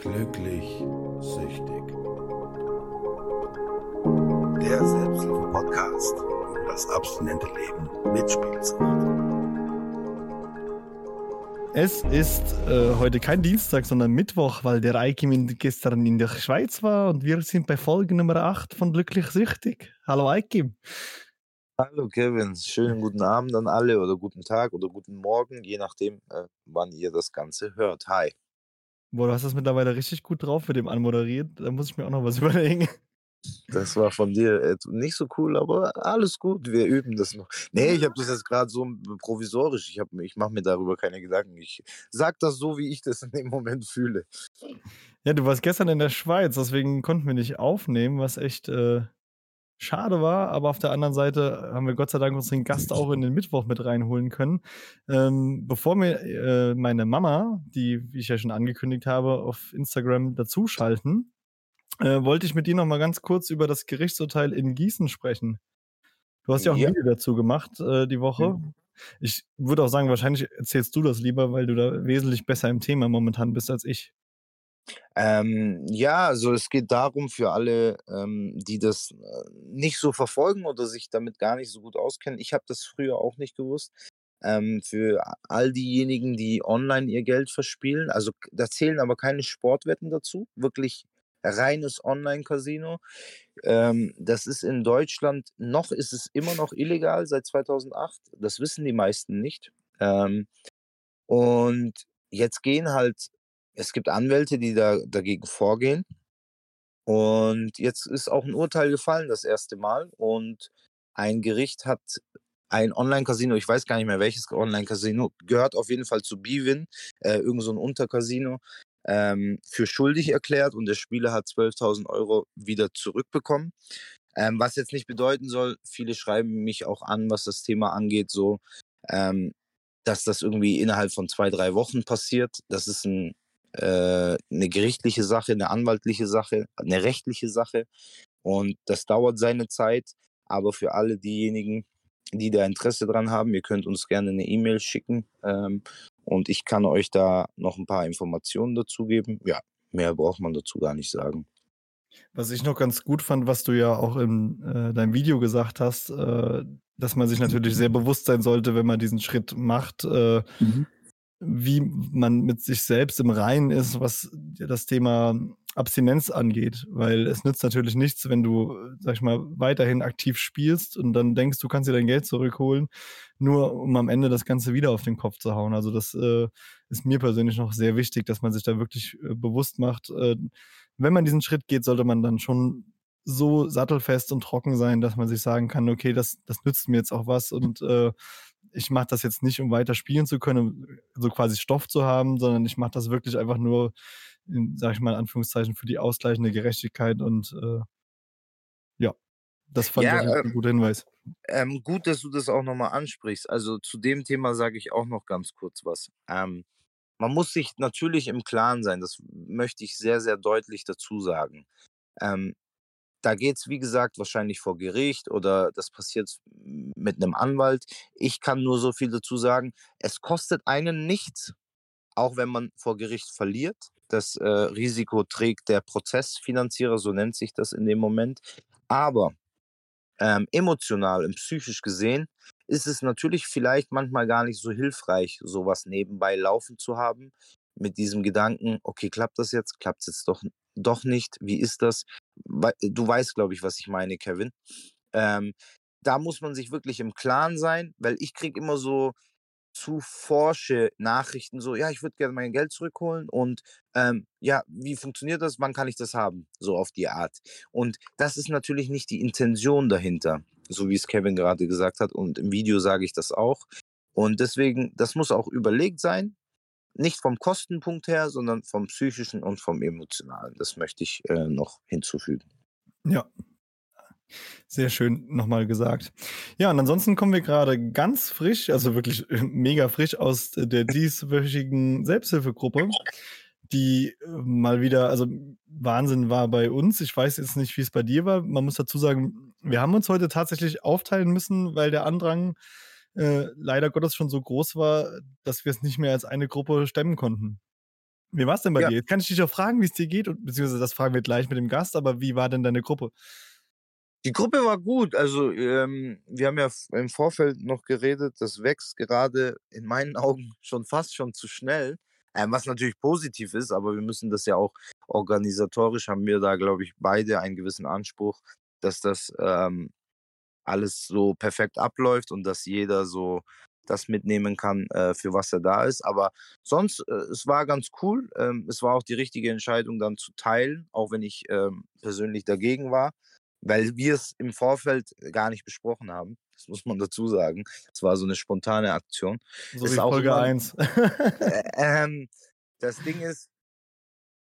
Glücklich süchtig. Der Selbsthilfe-Podcast über das abstinente Leben mit Spielsucht. Es ist äh, heute kein Dienstag, sondern Mittwoch, weil der Eikim gestern in der Schweiz war und wir sind bei Folge Nummer 8 von Glücklich Süchtig. Hallo Eikim. Hallo Kevin, schönen guten Abend an alle oder guten Tag oder guten Morgen, je nachdem, äh, wann ihr das Ganze hört. Hi. Boah, du hast das mittlerweile richtig gut drauf mit dem Anmoderiert. Da muss ich mir auch noch was überlegen. Das war von dir nicht so cool, aber alles gut, wir üben das noch. Nee, ich habe das jetzt gerade so provisorisch. Ich, hab, ich mache mir darüber keine Gedanken. Ich sag das so, wie ich das in dem Moment fühle. Ja, du warst gestern in der Schweiz, deswegen konnten wir nicht aufnehmen, was echt äh, schade war, aber auf der anderen Seite haben wir Gott sei Dank unseren Gast auch in den Mittwoch mit reinholen können. Ähm, bevor mir äh, meine Mama, die, wie ich ja schon angekündigt habe, auf Instagram dazuschalten, äh, wollte ich mit dir noch mal ganz kurz über das Gerichtsurteil in Gießen sprechen. Du hast ja auch ein ja. Video dazu gemacht äh, die Woche. Mhm. Ich würde auch sagen, wahrscheinlich erzählst du das lieber, weil du da wesentlich besser im Thema momentan bist als ich. Ähm, ja, also es geht darum für alle, ähm, die das äh, nicht so verfolgen oder sich damit gar nicht so gut auskennen. Ich habe das früher auch nicht gewusst. Ähm, für all diejenigen, die online ihr Geld verspielen, also da zählen aber keine Sportwetten dazu, wirklich reines Online-Casino. Ähm, das ist in Deutschland noch, ist es immer noch illegal seit 2008. Das wissen die meisten nicht. Ähm, und jetzt gehen halt es gibt Anwälte, die da dagegen vorgehen. Und jetzt ist auch ein Urteil gefallen, das erste Mal. Und ein Gericht hat ein Online-Casino, ich weiß gar nicht mehr welches Online-Casino, gehört auf jeden Fall zu Bivin, äh, irgend so ein Untercasino, ähm, für schuldig erklärt und der Spieler hat 12.000 Euro wieder zurückbekommen. Ähm, was jetzt nicht bedeuten soll, viele schreiben mich auch an, was das Thema angeht, so, ähm, dass das irgendwie innerhalb von zwei, drei Wochen passiert. Das ist ein äh, eine gerichtliche Sache, eine anwaltliche Sache, eine rechtliche Sache. Und das dauert seine Zeit. Aber für alle diejenigen, die da Interesse dran haben, ihr könnt uns gerne eine E-Mail schicken. Ähm, und ich kann euch da noch ein paar Informationen dazu geben. Ja, mehr braucht man dazu gar nicht sagen. Was ich noch ganz gut fand, was du ja auch in äh, deinem Video gesagt hast, äh, dass man sich natürlich sehr bewusst sein sollte, wenn man diesen Schritt macht, äh, mhm wie man mit sich selbst im Reinen ist, was das Thema Abstinenz angeht, weil es nützt natürlich nichts, wenn du, sag ich mal, weiterhin aktiv spielst und dann denkst, du kannst dir dein Geld zurückholen, nur um am Ende das Ganze wieder auf den Kopf zu hauen. Also das äh, ist mir persönlich noch sehr wichtig, dass man sich da wirklich äh, bewusst macht. Äh, wenn man diesen Schritt geht, sollte man dann schon so sattelfest und trocken sein, dass man sich sagen kann, okay, das, das nützt mir jetzt auch was und äh, ich mache das jetzt nicht, um weiter spielen zu können, um so quasi Stoff zu haben, sondern ich mache das wirklich einfach nur, in, sag ich mal in Anführungszeichen, für die ausgleichende Gerechtigkeit und äh, ja, das fand ja, ich äh, ein guter Hinweis. Ähm, gut, dass du das auch nochmal ansprichst. Also zu dem Thema sage ich auch noch ganz kurz was. Ähm, man muss sich natürlich im Klaren sein, das möchte ich sehr, sehr deutlich dazu sagen. Ähm, da geht es, wie gesagt, wahrscheinlich vor Gericht oder das passiert mit einem Anwalt. Ich kann nur so viel dazu sagen. Es kostet einen nichts, auch wenn man vor Gericht verliert. Das äh, Risiko trägt der Prozessfinanzierer, so nennt sich das in dem Moment. Aber ähm, emotional und psychisch gesehen ist es natürlich vielleicht manchmal gar nicht so hilfreich, sowas nebenbei laufen zu haben, mit diesem Gedanken, okay, klappt das jetzt, klappt es jetzt doch doch nicht, wie ist das? Du weißt, glaube ich, was ich meine, Kevin. Ähm, da muss man sich wirklich im Klaren sein, weil ich kriege immer so zu forsche Nachrichten, so, ja, ich würde gerne mein Geld zurückholen und ähm, ja, wie funktioniert das? Wann kann ich das haben? So auf die Art. Und das ist natürlich nicht die Intention dahinter, so wie es Kevin gerade gesagt hat und im Video sage ich das auch. Und deswegen, das muss auch überlegt sein, nicht vom Kostenpunkt her, sondern vom psychischen und vom emotionalen. Das möchte ich äh, noch hinzufügen. Ja. Sehr schön nochmal gesagt. Ja, und ansonsten kommen wir gerade ganz frisch, also wirklich mega frisch aus der dieswöchigen Selbsthilfegruppe, die äh, mal wieder, also Wahnsinn war bei uns. Ich weiß jetzt nicht, wie es bei dir war. Man muss dazu sagen, wir haben uns heute tatsächlich aufteilen müssen, weil der Andrang äh, leider Gottes schon so groß war, dass wir es nicht mehr als eine Gruppe stemmen konnten. Wie war es denn bei Ja. dir? Jetzt kann ich dich auch fragen, wie es dir geht, und, beziehungsweise das fragen wir gleich mit dem Gast, aber wie war denn deine Gruppe? Die Gruppe war gut. Also, ähm, wir haben ja im Vorfeld noch geredet, das wächst gerade in meinen Augen schon fast schon zu schnell. Ähm, was natürlich positiv ist, aber wir müssen das ja auch organisatorisch haben wir da, glaube ich, beide einen gewissen Anspruch, dass das ähm, alles so perfekt abläuft und dass jeder so das mitnehmen kann, äh, für was er da ist. Aber sonst, äh, es war ganz cool. Ähm, es war auch die richtige Entscheidung, dann zu teilen, auch wenn ich ähm, persönlich dagegen war, weil wir es im Vorfeld gar nicht besprochen haben. Das muss man dazu sagen. Es war so eine spontane Aktion. So Ist wie auch Folge immer- 1. Äh, ähm, das Ding ist,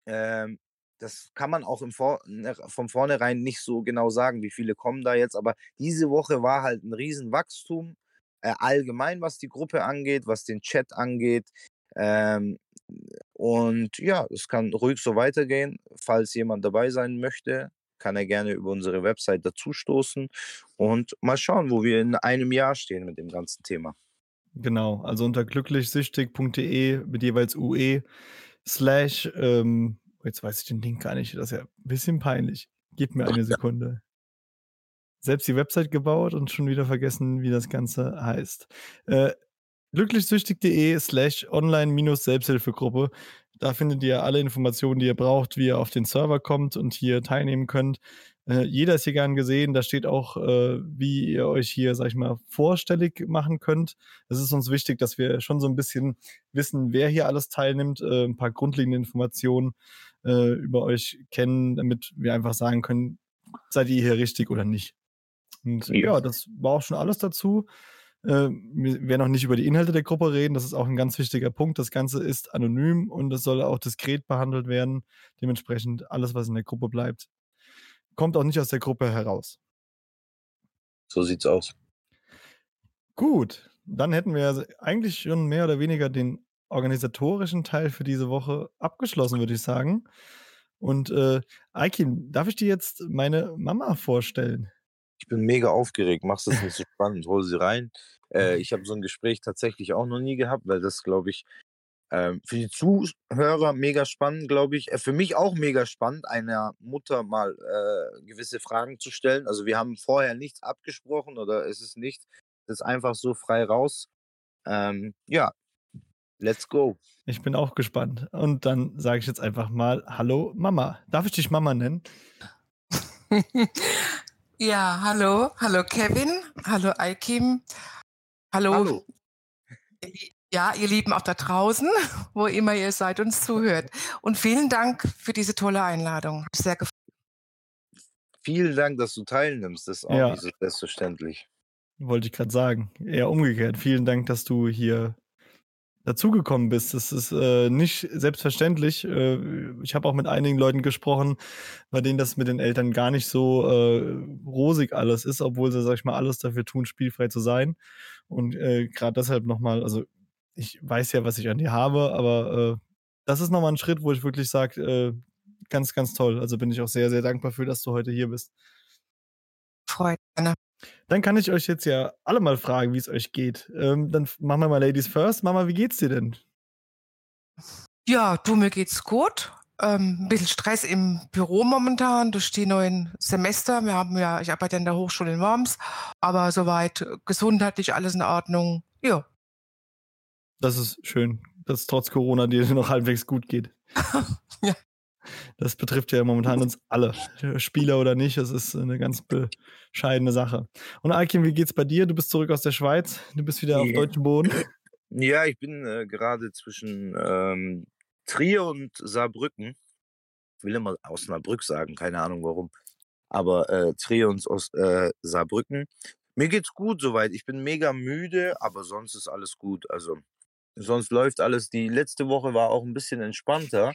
ähm, das kann man auch im Vor ne, von vornherein nicht so genau sagen, wie viele kommen da jetzt. Aber diese Woche war halt ein Riesenwachstum, äh, allgemein was die Gruppe angeht, was den Chat angeht. Ähm, und ja, es kann ruhig so weitergehen. Falls jemand dabei sein möchte, kann er gerne über unsere Website dazustoßen und mal schauen, wo wir in einem Jahr stehen mit dem ganzen Thema. Genau, also unter glücklichsüchtig.de mit jeweils UE slash, ähm, jetzt weiß ich den Link gar nicht, das ist ja ein bisschen peinlich. Gib mir eine Sekunde. Selbst die Website gebaut und schon wieder vergessen, wie das Ganze heißt. Äh, glücklichsüchtig.de slash online-selbsthilfegruppe. Da findet ihr alle Informationen, die ihr braucht, wie ihr auf den Server kommt und hier teilnehmen könnt. Äh, jeder ist hier gern gesehen. Da steht auch, äh, wie ihr euch hier, sag ich mal, vorstellig machen könnt. Es ist uns wichtig, dass wir schon so ein bisschen wissen, wer hier alles teilnimmt, äh, ein paar grundlegende Informationen äh, über euch kennen, damit wir einfach sagen können, seid ihr hier richtig oder nicht. Und Ja. ja, das war auch schon alles dazu. Äh, wir werden auch nicht über die Inhalte der Gruppe reden. Das ist auch ein ganz wichtiger Punkt. Das Ganze ist anonym und es soll auch diskret behandelt werden. Dementsprechend alles, was in der Gruppe bleibt, kommt auch nicht aus der Gruppe heraus. So sieht's aus. Gut, dann hätten wir eigentlich schon mehr oder weniger den organisatorischen Teil für diese Woche abgeschlossen, würde ich sagen. Und äh, Aikin, darf ich dir jetzt meine Mama vorstellen? Ich bin mega aufgeregt. Mach's das nicht so spannend. Hol sie rein. Äh, ich habe so ein Gespräch tatsächlich auch noch nie gehabt, weil das, glaube ich, ähm, für die Zuhörer mega spannend, glaube ich. Äh, für mich auch mega spannend, einer Mutter mal äh, gewisse Fragen zu stellen. Also wir haben vorher nichts abgesprochen oder es ist nicht. Das ist einfach so frei raus. Ähm, ja, let's go. Ich bin auch gespannt. Und dann sage ich jetzt einfach mal Hallo Mama. Darf ich dich Mama nennen? Ja, hallo, hallo Kevin, hallo Aikim, hallo, ja, ihr Lieben auch da draußen, wo immer ihr seid, uns zuhört. Und vielen Dank für diese tolle Einladung. Hat Sehr gefreut. Vielen Dank, dass du teilnimmst. Das ist auch Ja. nicht so selbstverständlich. Wollte ich gerade sagen. Eher umgekehrt. Vielen Dank, dass du hier dazugekommen bist. Das ist äh, nicht selbstverständlich. Äh, ich habe auch mit einigen Leuten gesprochen, bei denen das mit den Eltern gar nicht so äh, rosig alles ist, obwohl sie, sag ich mal, alles dafür tun, spielfrei zu sein. Und äh, gerade deshalb nochmal, also ich weiß ja, was ich an dir habe, aber äh, das ist nochmal ein Schritt, wo ich wirklich sage, äh, ganz, ganz toll. Also bin ich auch sehr, sehr dankbar für, dass du heute hier bist. Freut mich. Dann kann ich euch jetzt ja alle mal fragen, wie es euch geht. Ähm, dann machen wir mal Ladies first. Mama, wie geht's dir denn? Ja, du, mir geht's gut. Ähm, ein bisschen Stress im Büro momentan durch die neuen Semester. Wir haben ja, ich arbeite an der Hochschule in Worms, aber soweit gesundheitlich alles in Ordnung. Ja, Das ist schön, dass trotz Corona dir noch halbwegs gut geht. Ja. Das betrifft ja momentan uns alle, Spieler oder nicht. Das ist eine ganz bescheidene Sache. Und Alkim, wie geht's bei dir? Du bist zurück aus der Schweiz. Du bist wieder auf Ja. deutschem Boden. Ja, ich bin äh, gerade zwischen ähm, Trier und Saarbrücken. Ich will immer Osnabrück sagen, keine Ahnung warum. Aber äh, Trier und Os äh, Saarbrücken. Mir geht's gut soweit. Ich bin mega müde, aber sonst ist alles gut. Also sonst läuft alles. Die letzte Woche war auch ein bisschen entspannter.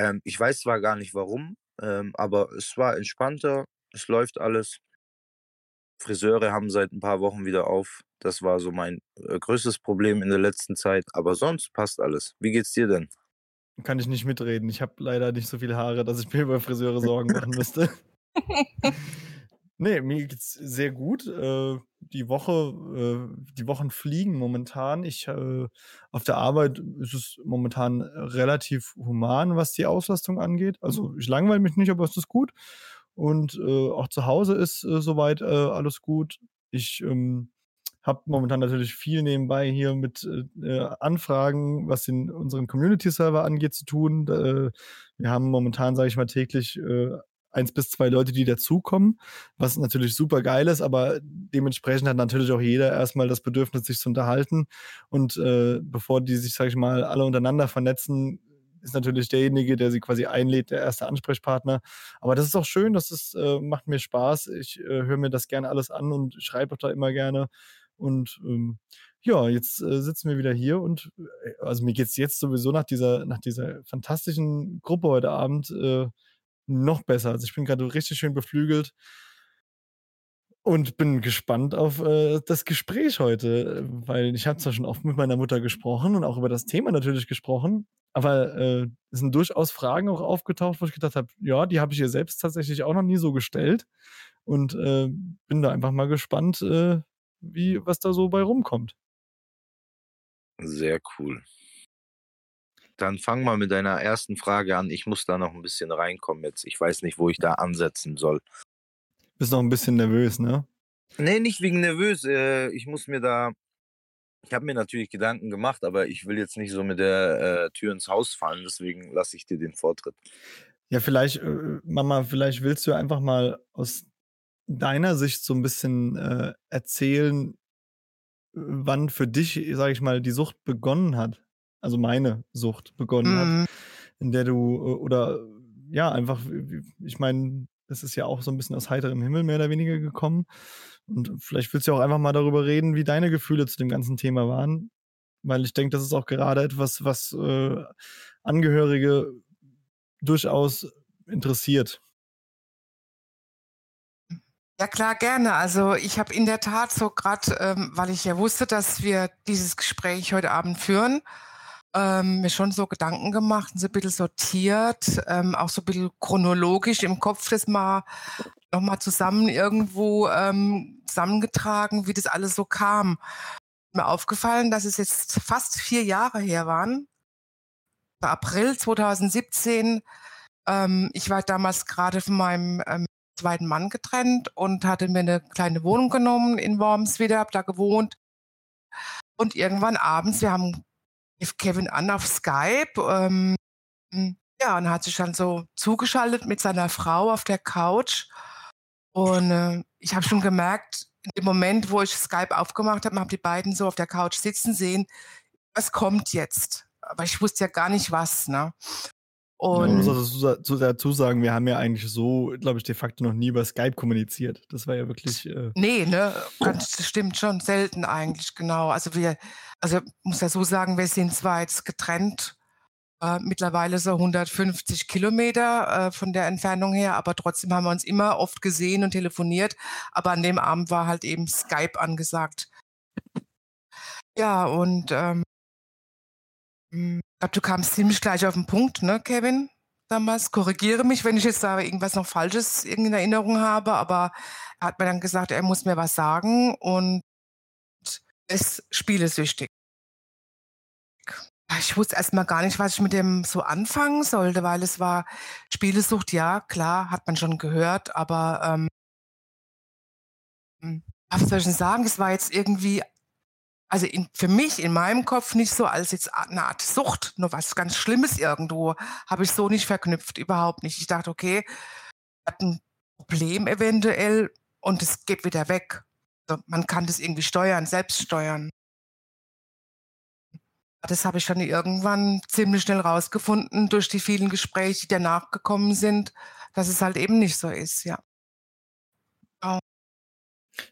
Ähm, ich weiß zwar gar nicht warum, ähm, aber es war entspannter. Es läuft alles. Friseure haben seit ein paar Wochen wieder auf. Das war so mein äh, größtes Problem in der letzten Zeit. Aber sonst passt alles. Wie geht's dir denn? Kann ich nicht mitreden. Ich habe leider nicht so viele Haare, dass ich mir über Friseure Sorgen machen müsste. Nee, mir geht's sehr gut. Äh, die Woche, äh, die Wochen fliegen momentan. Ich, äh, auf der Arbeit ist es momentan relativ human, was die Auslastung angeht. Also ich langweile mich nicht, aber es ist gut. Und äh, auch zu Hause ist äh, soweit äh, alles gut. Ich ähm, habe momentan natürlich viel nebenbei hier mit äh, Anfragen, was den unseren Community-Server angeht, zu tun. Äh, wir haben momentan, sage ich mal, täglich äh, eins bis zwei Leute, die dazukommen, was natürlich super geil ist, aber dementsprechend hat natürlich auch jeder erstmal das Bedürfnis, sich zu unterhalten. Und äh, bevor die sich, sage ich mal, alle untereinander vernetzen, ist natürlich derjenige, der sie quasi einlädt, der erste Ansprechpartner. Aber das ist auch schön, das ist, äh, macht mir Spaß. Ich äh, höre mir das gerne alles an und schreibe auch da immer gerne. Und ähm, ja, jetzt äh, sitzen wir wieder hier und äh, also mir geht es jetzt sowieso nach dieser, nach dieser fantastischen Gruppe heute Abend äh, noch besser. Also ich bin gerade richtig schön beflügelt und bin gespannt auf äh, das Gespräch heute, weil ich habe zwar schon oft mit meiner Mutter gesprochen und auch über das Thema natürlich gesprochen, aber äh, es sind durchaus Fragen auch aufgetaucht, wo ich gedacht habe, ja, die habe ich ihr selbst tatsächlich auch noch nie so gestellt und äh, bin da einfach mal gespannt, äh, wie was da so bei rumkommt. Sehr cool. Dann fang mal mit deiner ersten Frage an. Ich muss da noch ein bisschen reinkommen jetzt. Ich weiß nicht, wo ich da ansetzen soll. Bist noch ein bisschen nervös, ne? Nee, nicht wegen nervös. Äh, ich muss mir da. Ich habe mir natürlich Gedanken gemacht, aber ich will jetzt nicht so mit der äh, Tür ins Haus fallen. Deswegen lasse ich dir den Vortritt. Ja, vielleicht, äh, Mama, vielleicht willst du einfach mal aus deiner Sicht so ein bisschen äh, erzählen, wann für dich, sage ich mal, die Sucht begonnen hat also meine Sucht begonnen mhm. hat, in der du äh, oder ja, einfach, ich meine, das ist ja auch so ein bisschen aus heiterem Himmel mehr oder weniger gekommen. Und vielleicht willst du auch einfach mal darüber reden, wie deine Gefühle zu dem ganzen Thema waren. Weil ich denke, das ist auch gerade etwas, was äh, Angehörige durchaus interessiert. Ja klar, gerne. Also ich habe in der Tat so gerade, ähm, weil ich ja wusste, dass wir dieses Gespräch heute Abend führen, ähm, mir schon so Gedanken gemacht, so ein bisschen sortiert, ähm, auch so ein bisschen chronologisch im Kopf das mal nochmal zusammen irgendwo ähm, zusammengetragen, wie das alles so kam. Mir aufgefallen, dass es jetzt fast vier Jahre her waren. April 2017. Ähm, ich war damals gerade von meinem ähm, zweiten Mann getrennt und hatte mir eine kleine Wohnung genommen in Worms wieder, habe da gewohnt. Und irgendwann abends, wir haben rief Kevin an auf Skype. Ähm, ja, und hat sich dann so zugeschaltet mit seiner Frau auf der Couch. Und äh, ich habe schon gemerkt, in dem Moment, wo ich Skype aufgemacht habe, habe die beiden so auf der Couch sitzen sehen, was kommt jetzt? Aber ich wusste ja gar nicht was, ne? Und man muss also dazu sagen, wir haben ja eigentlich so, glaube ich, de facto noch nie über Skype kommuniziert. Das war ja wirklich. Äh nee, ne? Das stimmt schon, selten eigentlich, genau. Also wir, also muss ja so sagen, wir sind zwar jetzt getrennt, äh, mittlerweile so 150 Kilometer äh, von der Entfernung her, aber trotzdem haben wir uns immer oft gesehen und telefoniert. Aber an dem Abend war halt eben Skype angesagt. Ja, und ähm, hm, ich glaube, du kamst ziemlich gleich auf den Punkt, ne, Kevin? Damals. Korrigiere mich, wenn ich jetzt da irgendwas noch Falsches in Erinnerung habe, aber er hat mir dann gesagt, er muss mir was sagen und ist spielesüchtig. Ich wusste erstmal gar nicht, was ich mit dem so anfangen sollte, weil es war Spielesucht, ja, klar, hat man schon gehört, aber ähm, hm, was soll ich denn sagen? Es war jetzt irgendwie also in, für mich in meinem Kopf nicht so als jetzt eine Art Sucht, nur was ganz Schlimmes irgendwo, habe ich so nicht verknüpft, überhaupt nicht. Ich dachte, okay, hat ein Problem eventuell und es geht wieder weg. Also man kann das irgendwie steuern, selbst steuern. Das habe ich dann irgendwann ziemlich schnell rausgefunden durch die vielen Gespräche, die danach gekommen sind, dass es halt eben nicht so ist, ja.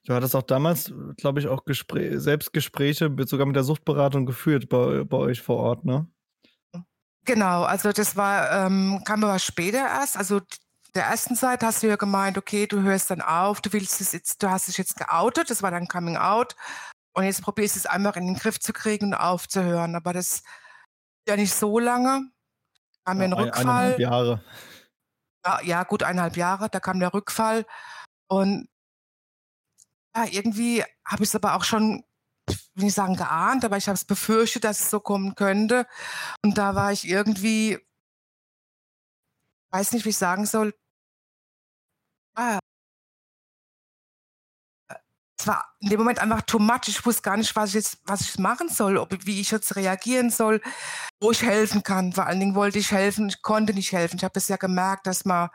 Du hattest auch damals, glaube ich, auch Gespräch, Selbstgespräche sogar mit der Suchtberatung geführt bei, bei euch vor Ort, ne? Genau, also das war, ähm, kam aber später erst. Also der ersten Zeit hast du ja gemeint, okay, du hörst dann auf, du willst es jetzt, du hast dich jetzt geoutet, das war dann Coming Out. Und jetzt probierst du es einfach in den Griff zu kriegen und aufzuhören. Aber das ja nicht so lange. Da kam ja, ein Rückfall. Eineinhalb Jahre. Ja, ja, gut, eineinhalb Jahre, da kam der Rückfall. Und irgendwie habe ich es aber auch schon, will nicht sagen geahnt, aber ich habe es befürchtet, dass es so kommen könnte. Und da war ich irgendwie, weiß nicht, wie ich sagen soll, ah, es war in dem Moment einfach too much. Ich wusste gar nicht, was ich jetzt, was ich machen soll, ob, wie ich jetzt reagieren soll, wo ich helfen kann. Vor allen Dingen wollte ich helfen, ich konnte nicht helfen. Ich habe es ja gemerkt, dass man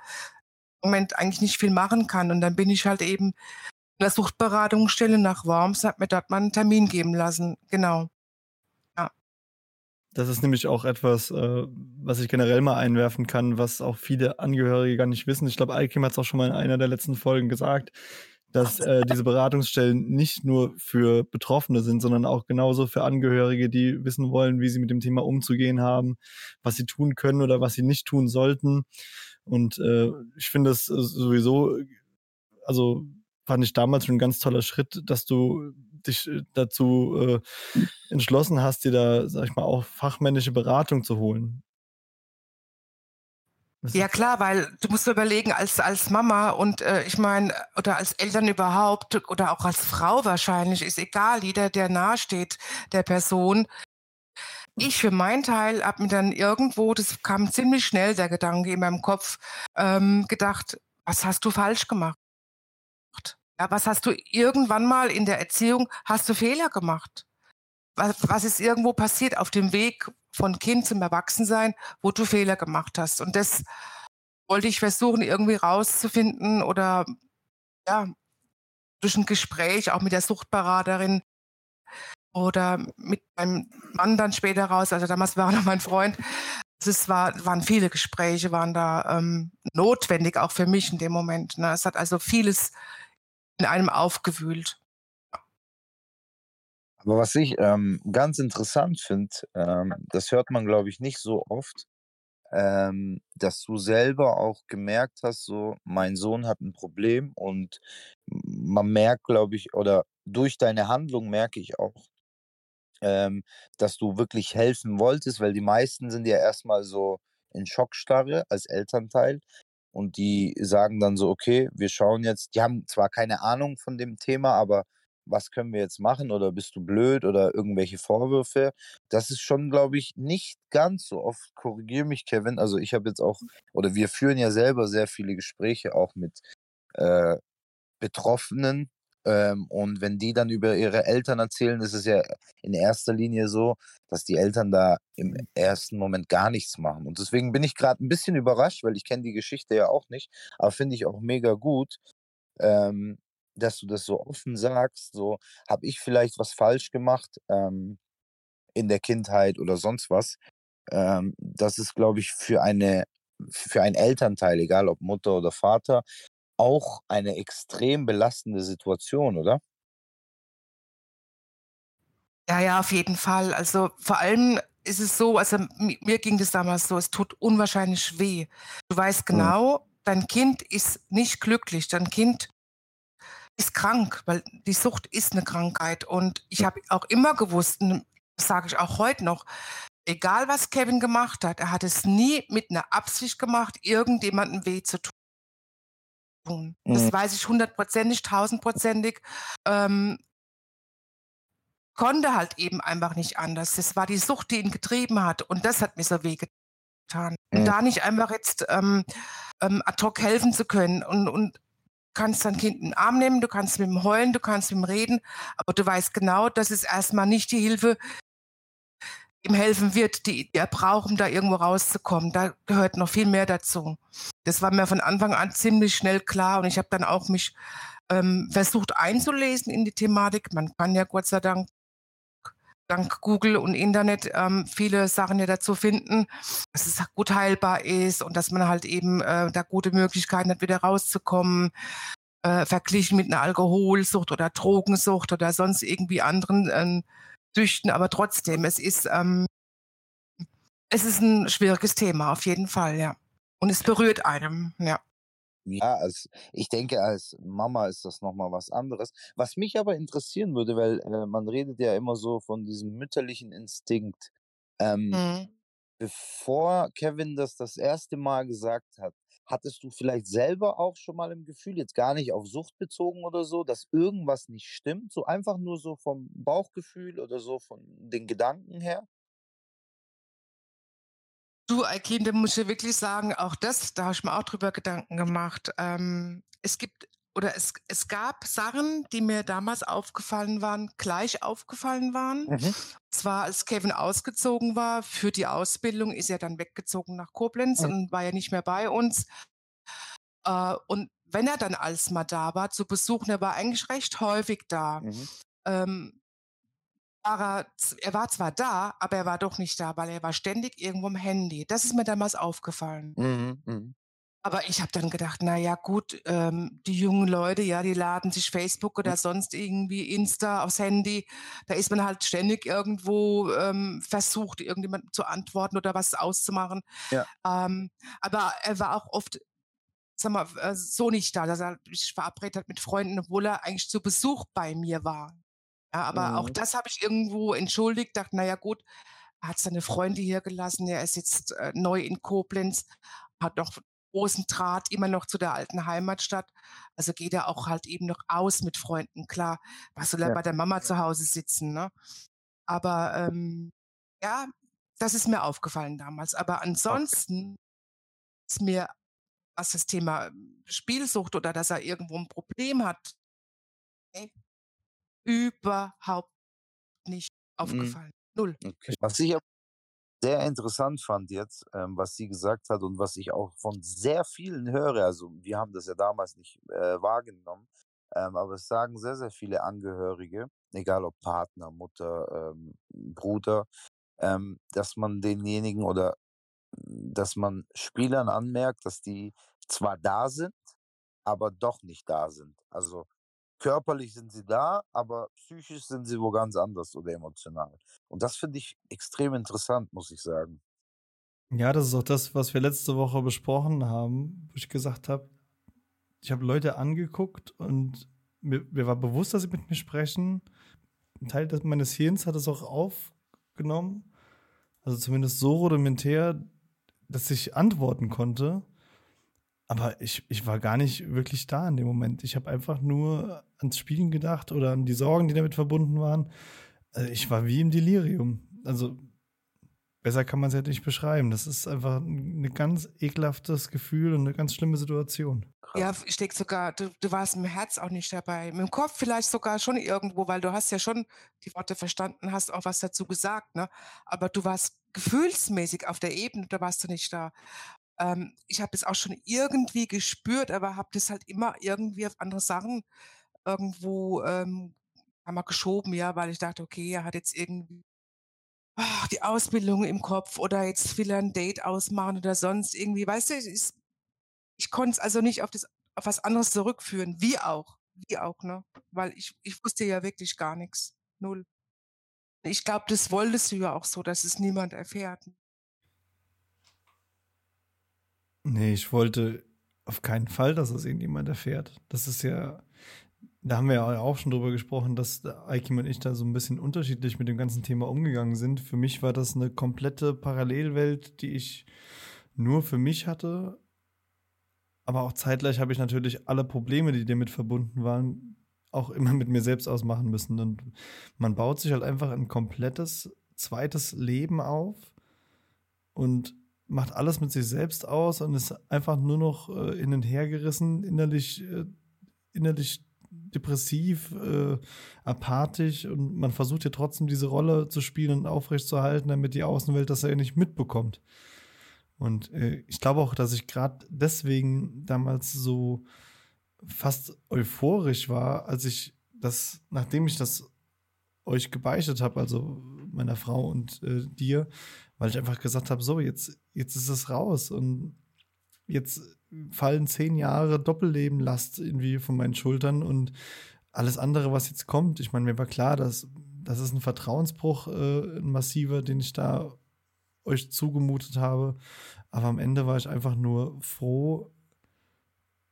im Moment eigentlich nicht viel machen kann. Und dann bin ich halt eben der Suchtberatungsstelle nach Worms, habe mir dort mal einen Termin geben lassen. Genau. Ja. Das ist nämlich auch etwas, äh, was ich generell mal einwerfen kann, was auch viele Angehörige gar nicht wissen. Ich glaube, Alkim hat es auch schon mal in einer der letzten Folgen gesagt dass äh, diese Beratungsstellen nicht nur für Betroffene sind, sondern auch genauso für Angehörige, die wissen wollen, wie sie mit dem Thema umzugehen haben, was sie tun können oder was sie nicht tun sollten. Und äh, ich finde es sowieso, also fand ich damals schon ein ganz toller Schritt, dass du dich äh, dazu äh, entschlossen hast, dir da, sag ich mal, auch fachmännische Beratung zu holen. Ja klar, weil du musst überlegen, als, als Mama und äh, ich meine, oder als Eltern überhaupt oder auch als Frau wahrscheinlich, ist egal, jeder, der nahesteht der Person. Ich für meinen Teil habe mir dann irgendwo, das kam ziemlich schnell, der Gedanke in meinem Kopf, ähm, gedacht, was hast du falsch gemacht? Ja, was hast du irgendwann mal in der Erziehung, hast du Fehler gemacht? Was, was ist irgendwo passiert auf dem Weg, von Kind zum Erwachsensein, wo du Fehler gemacht hast. Und das wollte ich versuchen, irgendwie rauszufinden oder ja, durch ein Gespräch auch mit der Suchtberaterin oder mit meinem Mann dann später raus. Also damals war er noch mein Freund. Es war, waren viele Gespräche, waren da ähm, notwendig, auch für mich in dem Moment. Ne? Es hat also vieles in einem aufgewühlt. Aber was ich ähm, ganz interessant finde, ähm, das hört man, glaube ich, nicht so oft, ähm, dass du selber auch gemerkt hast, so, mein Sohn hat ein Problem und man merkt, glaube ich, oder durch deine Handlung merke ich auch, ähm, dass du wirklich helfen wolltest, weil die meisten sind ja erstmal so in Schockstarre als Elternteil und die sagen dann so, okay, wir schauen jetzt, die haben zwar keine Ahnung von dem Thema, aber was können wir jetzt machen oder bist du blöd oder irgendwelche Vorwürfe. Das ist schon, glaube ich, nicht ganz so oft. Korrigiere mich, Kevin. Also ich habe jetzt auch, oder wir führen ja selber sehr viele Gespräche auch mit äh, Betroffenen. Ähm, und wenn die dann über ihre Eltern erzählen, ist es ja in erster Linie so, dass die Eltern da im ersten Moment gar nichts machen. Und deswegen bin ich gerade ein bisschen überrascht, weil ich kenne die Geschichte ja auch nicht, aber finde ich auch mega gut, ähm, dass du das so offen sagst, so habe ich vielleicht was falsch gemacht ähm, in der Kindheit oder sonst was. Ähm, das ist, glaube ich, für eine für einen Elternteil, egal ob Mutter oder Vater, auch eine extrem belastende Situation, oder? Ja, ja, auf jeden Fall. Also vor allem ist es so, also mir ging das damals so, es tut unwahrscheinlich weh. Du weißt mhm. genau, mhm. dein Kind ist nicht glücklich, dein Kind ist krank, weil die Sucht ist eine Krankheit. Und ich habe auch immer gewusst, und das sage ich auch heute noch, egal was Kevin gemacht hat, er hat es nie mit einer Absicht gemacht, irgendjemandem weh zu tun. Das mhm. weiß ich hundertprozentig, tausendprozentig. Ähm, konnte halt eben einfach nicht anders. Das war die Sucht, die ihn getrieben hat. Und das hat mir so wehgetan. Mhm. Und da nicht einfach jetzt ähm, ähm, ad hoc helfen zu können und, und kannst dein Kind in den Arm nehmen, du kannst mit ihm heulen, du kannst mit ihm reden, aber du weißt genau, dass es erstmal nicht die Hilfe ihm helfen wird, die, er braucht, um da irgendwo rauszukommen. Da gehört noch viel mehr dazu. Das war mir von Anfang an ziemlich schnell klar und ich habe dann auch mich ähm, versucht einzulesen in die Thematik. Man kann ja Gott sei Dank dank Google und Internet ähm, viele Sachen ja dazu finden, dass es gut heilbar ist und dass man halt eben äh, da gute Möglichkeiten hat, wieder rauszukommen, äh, verglichen mit einer Alkoholsucht oder Drogensucht oder sonst irgendwie anderen äh, Süchten. Aber trotzdem, es ist, ähm, es ist ein schwieriges Thema, auf jeden Fall, ja. Und es berührt einem, ja. Ja, als, ich denke, als Mama ist das nochmal was anderes. Was mich aber interessieren würde, weil äh, man redet ja immer so von diesem mütterlichen Instinkt. Ähm, mhm. Bevor Kevin das das erste Mal gesagt hat, hattest du vielleicht selber auch schon mal im Gefühl, jetzt gar nicht auf Sucht bezogen oder so, dass irgendwas nicht stimmt? So einfach nur so vom Bauchgefühl oder so von den Gedanken her? Du, Aikin, da muss ich wirklich sagen, auch das, da habe ich mir auch drüber Gedanken gemacht. Ähm, es gibt oder es, es gab Sachen, die mir damals aufgefallen waren, gleich aufgefallen waren. Mhm. Zwar als Kevin ausgezogen war für die Ausbildung, ist er dann weggezogen nach Koblenz mhm. und war ja nicht mehr bei uns. Äh, und wenn er dann als mal da war zu besuchen, er war eigentlich recht häufig da. Mhm. Ähm, war er, er war zwar da, aber er war doch nicht da, weil er war ständig irgendwo im Handy. Das ist mir damals aufgefallen. Mhm, mh. Aber ich habe dann gedacht, na ja, gut, ähm, die jungen Leute, ja, die laden sich Facebook oder sonst irgendwie Insta aufs Handy. Da ist man halt ständig irgendwo ähm, versucht, irgendjemand zu antworten oder was auszumachen. Ja. Ähm, aber er war auch oft, sag mal, äh, so nicht da, dass er sich verabredet hat mit Freunden, obwohl er eigentlich zu Besuch bei mir war. Ja, aber mhm. auch das habe ich irgendwo entschuldigt, dachte, naja gut, er hat seine Freunde hier gelassen, er ist jetzt äh, neu in Koblenz, hat noch großen Draht immer noch zu der alten Heimatstadt. Also geht er auch halt eben noch aus mit Freunden. Klar, was soll er ja. bei der Mama zu Hause sitzen, ne? Aber ähm, ja, das ist mir aufgefallen damals. Aber ansonsten ist mir, was das Thema Spielsucht oder dass er irgendwo ein Problem hat, okay, überhaupt nicht mhm. aufgefallen. Mhm. Null. Okay. Was ich sehr interessant fand jetzt, ähm, was sie gesagt hat und was ich auch von sehr vielen höre, also wir haben das ja damals nicht äh, wahrgenommen, ähm, aber es sagen sehr, sehr viele Angehörige, egal ob Partner, Mutter, ähm, Bruder, ähm, dass man denjenigen oder dass man Spielern anmerkt, dass die zwar da sind, aber doch nicht da sind. Also körperlich sind sie da, aber psychisch sind sie wo ganz anders oder emotional. Und das finde ich extrem interessant, muss ich sagen. Ja, das ist auch das, was wir letzte Woche besprochen haben, wo ich gesagt habe, ich habe Leute angeguckt und mir, mir, war bewusst, dass sie mit mir sprechen. Ein Teil meines Hirns hat es auch aufgenommen, also zumindest so rudimentär, dass ich antworten konnte. Aber ich, ich war gar nicht wirklich da in dem Moment. Ich habe einfach nur ans Spielen gedacht oder an die Sorgen, die damit verbunden waren. Also ich war wie im Delirium. Also besser kann man es ja nicht beschreiben. Das ist einfach ein ganz ekelhaftes Gefühl und eine ganz schlimme Situation. Ja, ich denke sogar, du, du warst im Herz auch nicht dabei. Mit dem Kopf vielleicht sogar schon irgendwo, weil du hast ja schon die Worte verstanden, hast auch was dazu gesagt, ne? Aber du warst gefühlsmäßig auf der Ebene, da warst du nicht da. Ähm, ich habe es auch schon irgendwie gespürt, aber habe das halt immer irgendwie auf andere Sachen irgendwo ähm, einmal geschoben, ja, weil ich dachte, okay, er hat jetzt irgendwie oh, die Ausbildung im Kopf oder jetzt will er ein Date ausmachen oder sonst irgendwie, weißt du, ich, ich konnte es also nicht auf das auf was anderes zurückführen, wie auch, wie auch, ne, weil ich ich wusste ja wirklich gar nichts, null. Ich glaube, das wolltest du ja auch so, dass es niemand erfährt. Nee, ich wollte auf keinen Fall, dass es irgendjemand erfährt. Das ist ja, da haben wir ja auch schon drüber gesprochen, dass Aikim und ich da so ein bisschen unterschiedlich mit dem ganzen Thema umgegangen sind. Für mich war das eine komplette Parallelwelt, die ich nur für mich hatte. Aber auch zeitgleich habe ich natürlich alle Probleme, die damit verbunden waren, auch immer mit mir selbst ausmachen müssen. Und man baut sich halt einfach ein komplettes zweites Leben auf und macht alles mit sich selbst aus und ist einfach nur noch äh, hin und innerlich, äh, innerlich depressiv, äh, apathisch und man versucht ja trotzdem diese Rolle zu spielen und aufrechtzuerhalten, damit die Außenwelt das ja nicht mitbekommt. Und äh, ich glaube auch, dass ich gerade deswegen damals so fast euphorisch war, als ich das, nachdem ich das euch gebeichtet habe, also meiner Frau und äh, dir, weil ich einfach gesagt habe, so, jetzt, jetzt ist es raus und jetzt fallen zehn Jahre Doppellebenlast irgendwie von meinen Schultern und alles andere, was jetzt kommt, ich meine, mir war klar, dass das ist ein Vertrauensbruch, äh, ein massiver, den ich da euch zugemutet habe. Aber am Ende war ich einfach nur froh,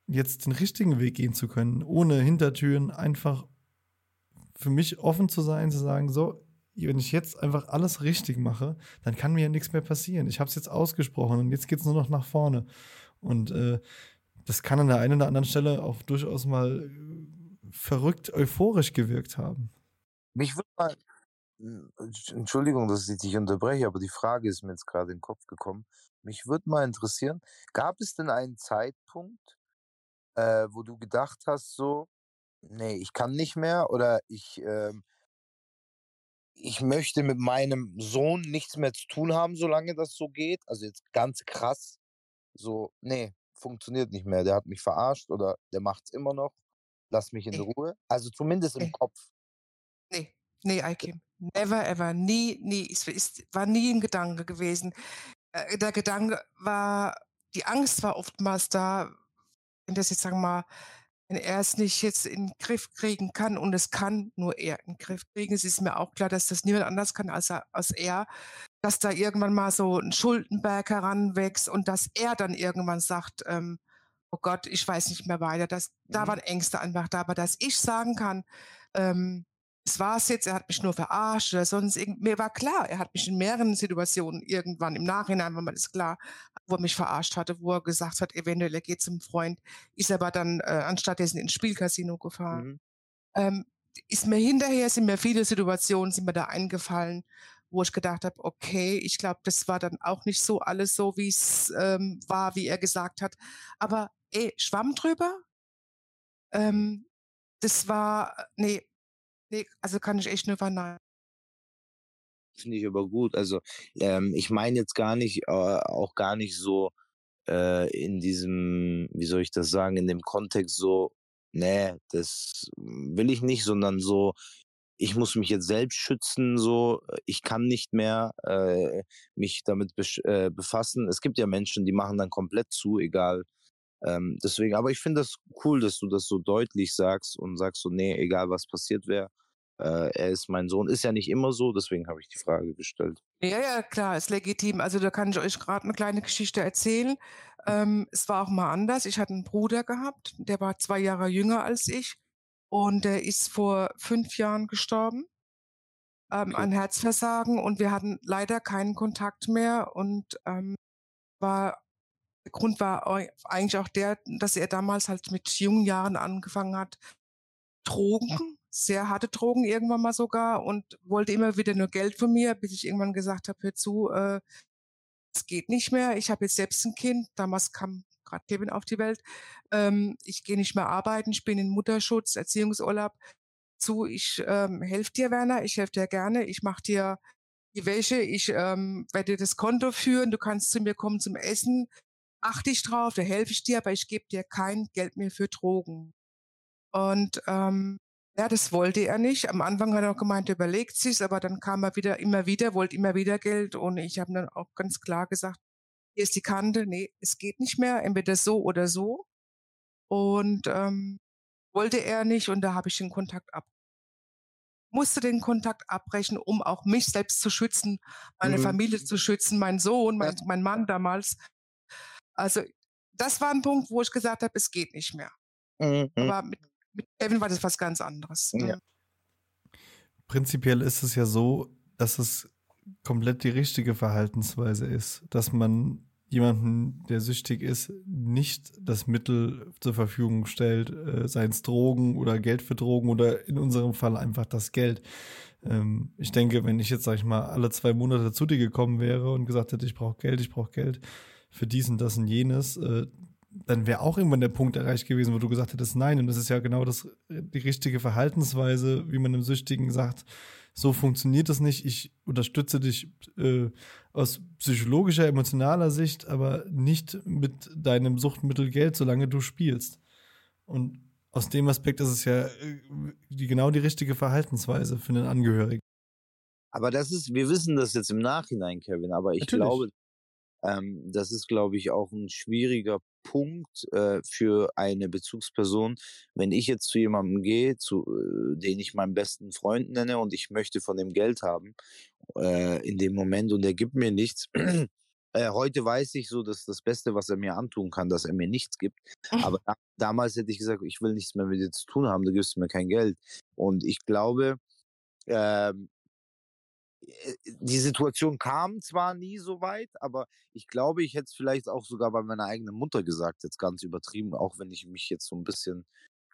jetzt den richtigen Weg gehen zu können, ohne Hintertüren, einfach für mich offen zu sein, zu sagen, so, wenn ich jetzt einfach alles richtig mache, dann kann mir ja nichts mehr passieren. Ich habe es jetzt ausgesprochen und jetzt geht es nur noch nach vorne. Und äh, das kann an der einen oder anderen Stelle auch durchaus mal äh, verrückt euphorisch gewirkt haben. Mich würde mal, Entschuldigung, dass ich dich unterbreche, aber die Frage ist mir jetzt gerade in den Kopf gekommen. Mich würde mal interessieren, gab es denn einen Zeitpunkt, äh, wo du gedacht hast, so, nee, ich kann nicht mehr oder ich, äh, ich möchte mit meinem Sohn nichts mehr zu tun haben, solange das so geht? Also jetzt ganz krass, so, nee, funktioniert nicht mehr. Der hat mich verarscht oder der macht es immer noch. Lass mich in nee. Ruhe. Also zumindest im nee. Kopf. Nee, nee, Aikim. Never ever. Nie, nie. Es ist, war nie ein Gedanke gewesen. Äh, der Gedanke war, die Angst war oftmals da, wenn das jetzt, sagen wir mal, wenn er es nicht jetzt in den Griff kriegen kann und es kann nur er in den Griff kriegen. Es ist mir auch klar, dass das niemand anders kann als er, als er, dass da irgendwann mal so ein Schuldenberg heranwächst und dass er dann irgendwann sagt, ähm, oh Gott, ich weiß nicht mehr weiter. Das, mhm. Da waren Ängste einfach da, aber dass ich sagen kann, ähm, das war's jetzt, er hat mich nur verarscht oder sonst irgend, mir war klar, er hat mich in mehreren Situationen irgendwann im Nachhinein war mir das klar, wo er mich verarscht hatte, wo er gesagt hat, eventuell er geht zum Freund, ist aber dann äh, anstatt dessen ins Spielcasino gefahren. Mhm. Ähm, ist mir hinterher, sind mir viele Situationen, sind mir da eingefallen, wo ich gedacht habe, okay, ich glaube, das war dann auch nicht so alles so, wie es ähm, war, wie er gesagt hat. Aber ey, schwamm drüber. Ähm, das war, nee, Nee, also kann ich echt nur verneinen. Finde ich aber gut. Also ähm, ich meine jetzt gar nicht, äh, auch gar nicht so äh, in diesem, wie soll ich das sagen, in dem Kontext so, nee, das will ich nicht, sondern so, ich muss mich jetzt selbst schützen, so, ich kann nicht mehr äh, mich damit äh, befassen. Es gibt ja Menschen, die machen dann komplett zu, egal ähm, deswegen, aber ich finde das cool, dass du das so deutlich sagst und sagst so, nee, egal was passiert wäre, äh, er ist mein Sohn. Ist ja nicht immer so, deswegen habe ich die Frage gestellt. Ja, ja, klar, ist legitim. Also da kann ich euch gerade eine kleine Geschichte erzählen. Ähm, es war auch mal anders. Ich hatte einen Bruder gehabt, der war zwei Jahre jünger als ich und der ist vor fünf Jahren gestorben ähm, okay. an Herzversagen und wir hatten leider keinen Kontakt mehr und ähm, war der Grund war eigentlich auch der, dass er damals halt mit jungen Jahren angefangen hat, Drogen, sehr harte Drogen irgendwann mal sogar und wollte immer wieder nur Geld von mir, bis ich irgendwann gesagt habe, hör zu, äh, es geht nicht mehr. Ich habe jetzt selbst ein Kind. Damals kam gerade Kevin auf die Welt. Ähm, ich gehe nicht mehr arbeiten. Ich bin in Mutterschutz, Erziehungsurlaub. Zu, ich ähm, helfe dir, Werner. Ich helfe dir gerne. Ich mache dir die Wäsche. Ich ähm, werde dir das Konto führen. Du kannst zu mir kommen zum Essen achte ich drauf, da helfe ich dir, aber ich gebe dir kein Geld mehr für Drogen. Und ähm, ja, das wollte er nicht. Am Anfang hat er auch gemeint, er überlegt sich's, aber dann kam er wieder, immer wieder, wollte immer wieder Geld und ich habe dann auch ganz klar gesagt, hier ist die Kante, nee, es geht nicht mehr, entweder so oder so. Und ähm, wollte er nicht und da habe ich den Kontakt ab musste den Kontakt abbrechen, um auch mich selbst zu schützen, meine mhm. Familie zu schützen, meinen Sohn, mein, mein Mann damals. Also das war ein Punkt, wo ich gesagt habe, es geht nicht mehr. Mhm. Aber mit, mit Kevin war das was ganz anderes. Ja. Prinzipiell ist es ja so, dass es komplett die richtige Verhaltensweise ist, dass man jemanden, der süchtig ist, nicht das Mittel zur Verfügung stellt, äh, seien es Drogen oder Geld für Drogen oder in unserem Fall einfach das Geld. Ähm, ich denke, wenn ich jetzt, sag ich mal, alle zwei Monate zu dir gekommen wäre und gesagt hätte, ich brauche Geld, ich brauche Geld, für dies und das und jenes, äh, dann wäre auch irgendwann der Punkt erreicht gewesen, wo du gesagt hättest, nein. Und das ist ja genau das, die richtige Verhaltensweise, wie man dem Süchtigen sagt, so funktioniert das nicht. Ich unterstütze dich äh, aus psychologischer, emotionaler Sicht, aber nicht mit deinem Suchtmittel Geld, solange du spielst. Und aus dem Aspekt ist es ja äh, die, genau die richtige Verhaltensweise für einen Angehörigen. Aber das ist, wir wissen das jetzt im Nachhinein, Kevin, aber ich Natürlich. glaube, ähm, das ist, glaube ich, auch ein schwieriger Punkt äh, für eine Bezugsperson. Wenn ich jetzt zu jemandem gehe, zu, äh, den ich meinen besten Freund nenne und ich möchte von dem Geld haben äh, in dem Moment und er gibt mir nichts. Äh, heute weiß ich so, dass das Beste, was er mir antun kann, dass er mir nichts gibt. Aber da, damals hätte ich gesagt, ich will nichts mehr mit dir zu tun haben, du gibst mir kein Geld. Und ich glaube, ähm, äh, die Situation kam zwar nie so weit, aber ich glaube, ich hätte es vielleicht auch sogar bei meiner eigenen Mutter gesagt, jetzt ganz übertrieben, auch wenn ich mich jetzt so ein bisschen,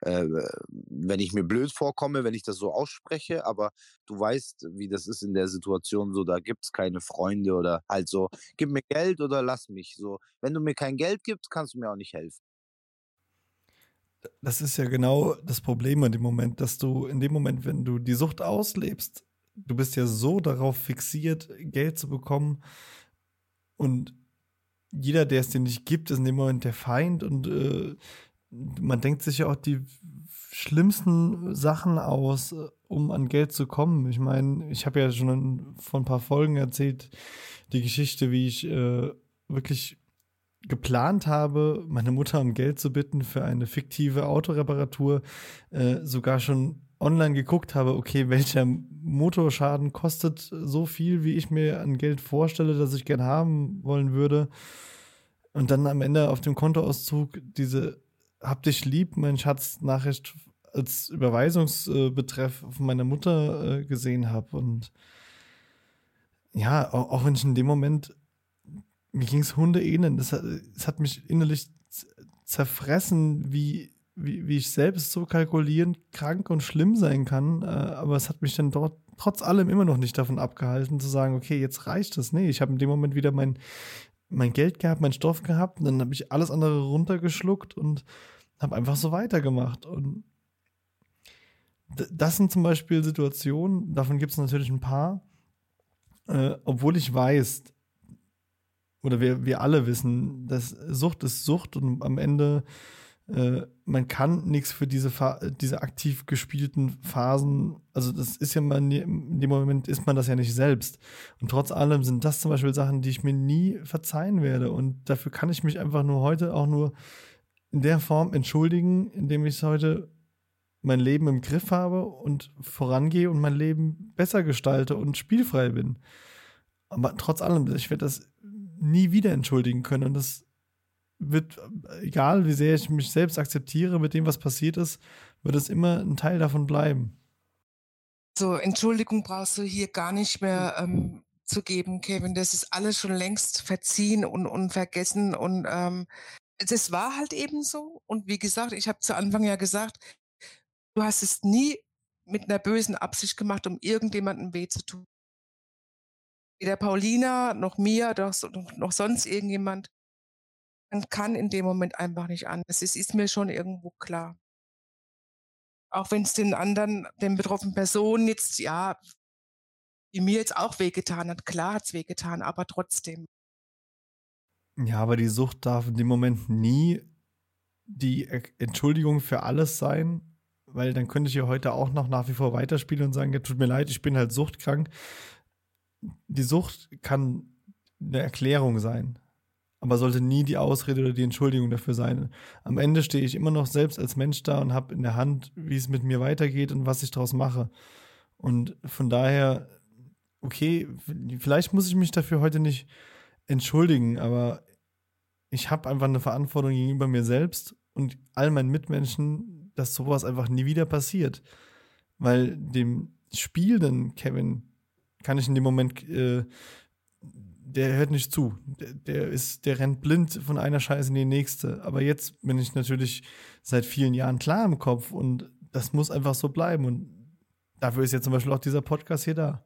äh, wenn ich mir blöd vorkomme, wenn ich das so ausspreche, aber du weißt, wie das ist in der Situation, so da gibt es keine Freunde oder halt so, gib mir Geld oder lass mich. So, wenn du mir kein Geld gibst, kannst du mir auch nicht helfen. Das ist ja genau das Problem in dem Moment, dass du in dem Moment, wenn du die Sucht auslebst, du bist ja so darauf fixiert, Geld zu bekommen und jeder, der es dir nicht gibt, ist in dem Moment der Feind und äh, man denkt sich ja auch die schlimmsten Sachen aus, um an Geld zu kommen. Ich meine, ich habe ja schon vor ein paar Folgen erzählt, die Geschichte, wie ich äh, wirklich geplant habe, meine Mutter um Geld zu bitten für eine fiktive Autoreparatur, äh, sogar schon online geguckt habe, okay, welcher Motorschaden kostet so viel, wie ich mir an Geld vorstelle, dass ich gern haben wollen würde. Und dann am Ende auf dem Kontoauszug diese Hab dich lieb, mein Schatz, Nachricht als Überweisungsbetreff von meiner Mutter äh, gesehen habe. Und ja, auch, wenn ich in dem Moment, mir ging es Hunde hat, es hat mich innerlich zerfressen, wie wie, wie ich selbst so kalkulierend krank und schlimm sein kann. Äh, aber es hat mich dann dort trotz allem immer noch nicht davon abgehalten, zu sagen, okay, jetzt reicht das. Nee, ich habe in dem Moment wieder mein, mein Geld gehabt, mein Stoff gehabt. Und dann habe ich alles andere runtergeschluckt und habe einfach so weitergemacht. Und das sind zum Beispiel Situationen, davon gibt es natürlich ein paar, äh, obwohl ich weiß, oder wir, wir alle wissen, dass Sucht ist Sucht und am Ende äh, man kann nichts für diese, diese aktiv gespielten Phasen, also das ist ja man, in dem Moment ist man das ja nicht selbst. Und trotz allem sind das zum Beispiel Sachen, die ich mir nie verzeihen werde. Und dafür kann ich mich einfach nur heute auch nur in der Form entschuldigen, indem ich heute mein Leben im Griff habe und vorangehe und mein Leben besser gestalte und spielfrei bin. Aber trotz allem, ich werde das nie wieder entschuldigen können. Und das wird, egal wie sehr ich mich selbst akzeptiere mit dem, was passiert ist, wird es immer ein Teil davon bleiben. So, Entschuldigung brauchst du hier gar nicht mehr ähm, zu geben, Kevin. Das ist alles schon längst verziehen und, und vergessen. Und ähm, das war halt eben so. Und wie gesagt, ich habe zu Anfang ja gesagt, du hast es nie mit einer bösen Absicht gemacht, um irgendjemandem weh zu tun. Weder Paulina noch mir noch, noch sonst irgendjemand man kann in dem Moment einfach nicht anders. Es ist mir schon irgendwo klar. Auch wenn es den anderen, den betroffenen Personen jetzt, ja, wie mir jetzt auch wehgetan hat. Klar hat es wehgetan, aber trotzdem. Ja, aber die Sucht darf in dem Moment nie die Entschuldigung für alles sein, weil dann könnte ich ja heute auch noch nach wie vor weiterspielen und sagen, ja, tut mir leid, ich bin halt suchtkrank. Die Sucht kann eine Erklärung sein aber sollte nie die Ausrede oder die Entschuldigung dafür sein. Am Ende stehe ich immer noch selbst als Mensch da und habe in der Hand, wie es mit mir weitergeht und was ich daraus mache. Und von daher, okay, vielleicht muss ich mich dafür heute nicht entschuldigen, aber ich habe einfach eine Verantwortung gegenüber mir selbst und all meinen Mitmenschen, dass sowas einfach nie wieder passiert. Weil dem Spielenden Kevin kann ich in dem Moment äh, der hört nicht zu. Der, der, ist, der rennt blind von einer Scheiße in die nächste. Aber jetzt bin ich natürlich seit vielen Jahren klar im Kopf und das muss einfach so bleiben. Und dafür ist jetzt zum Beispiel auch dieser Podcast hier da.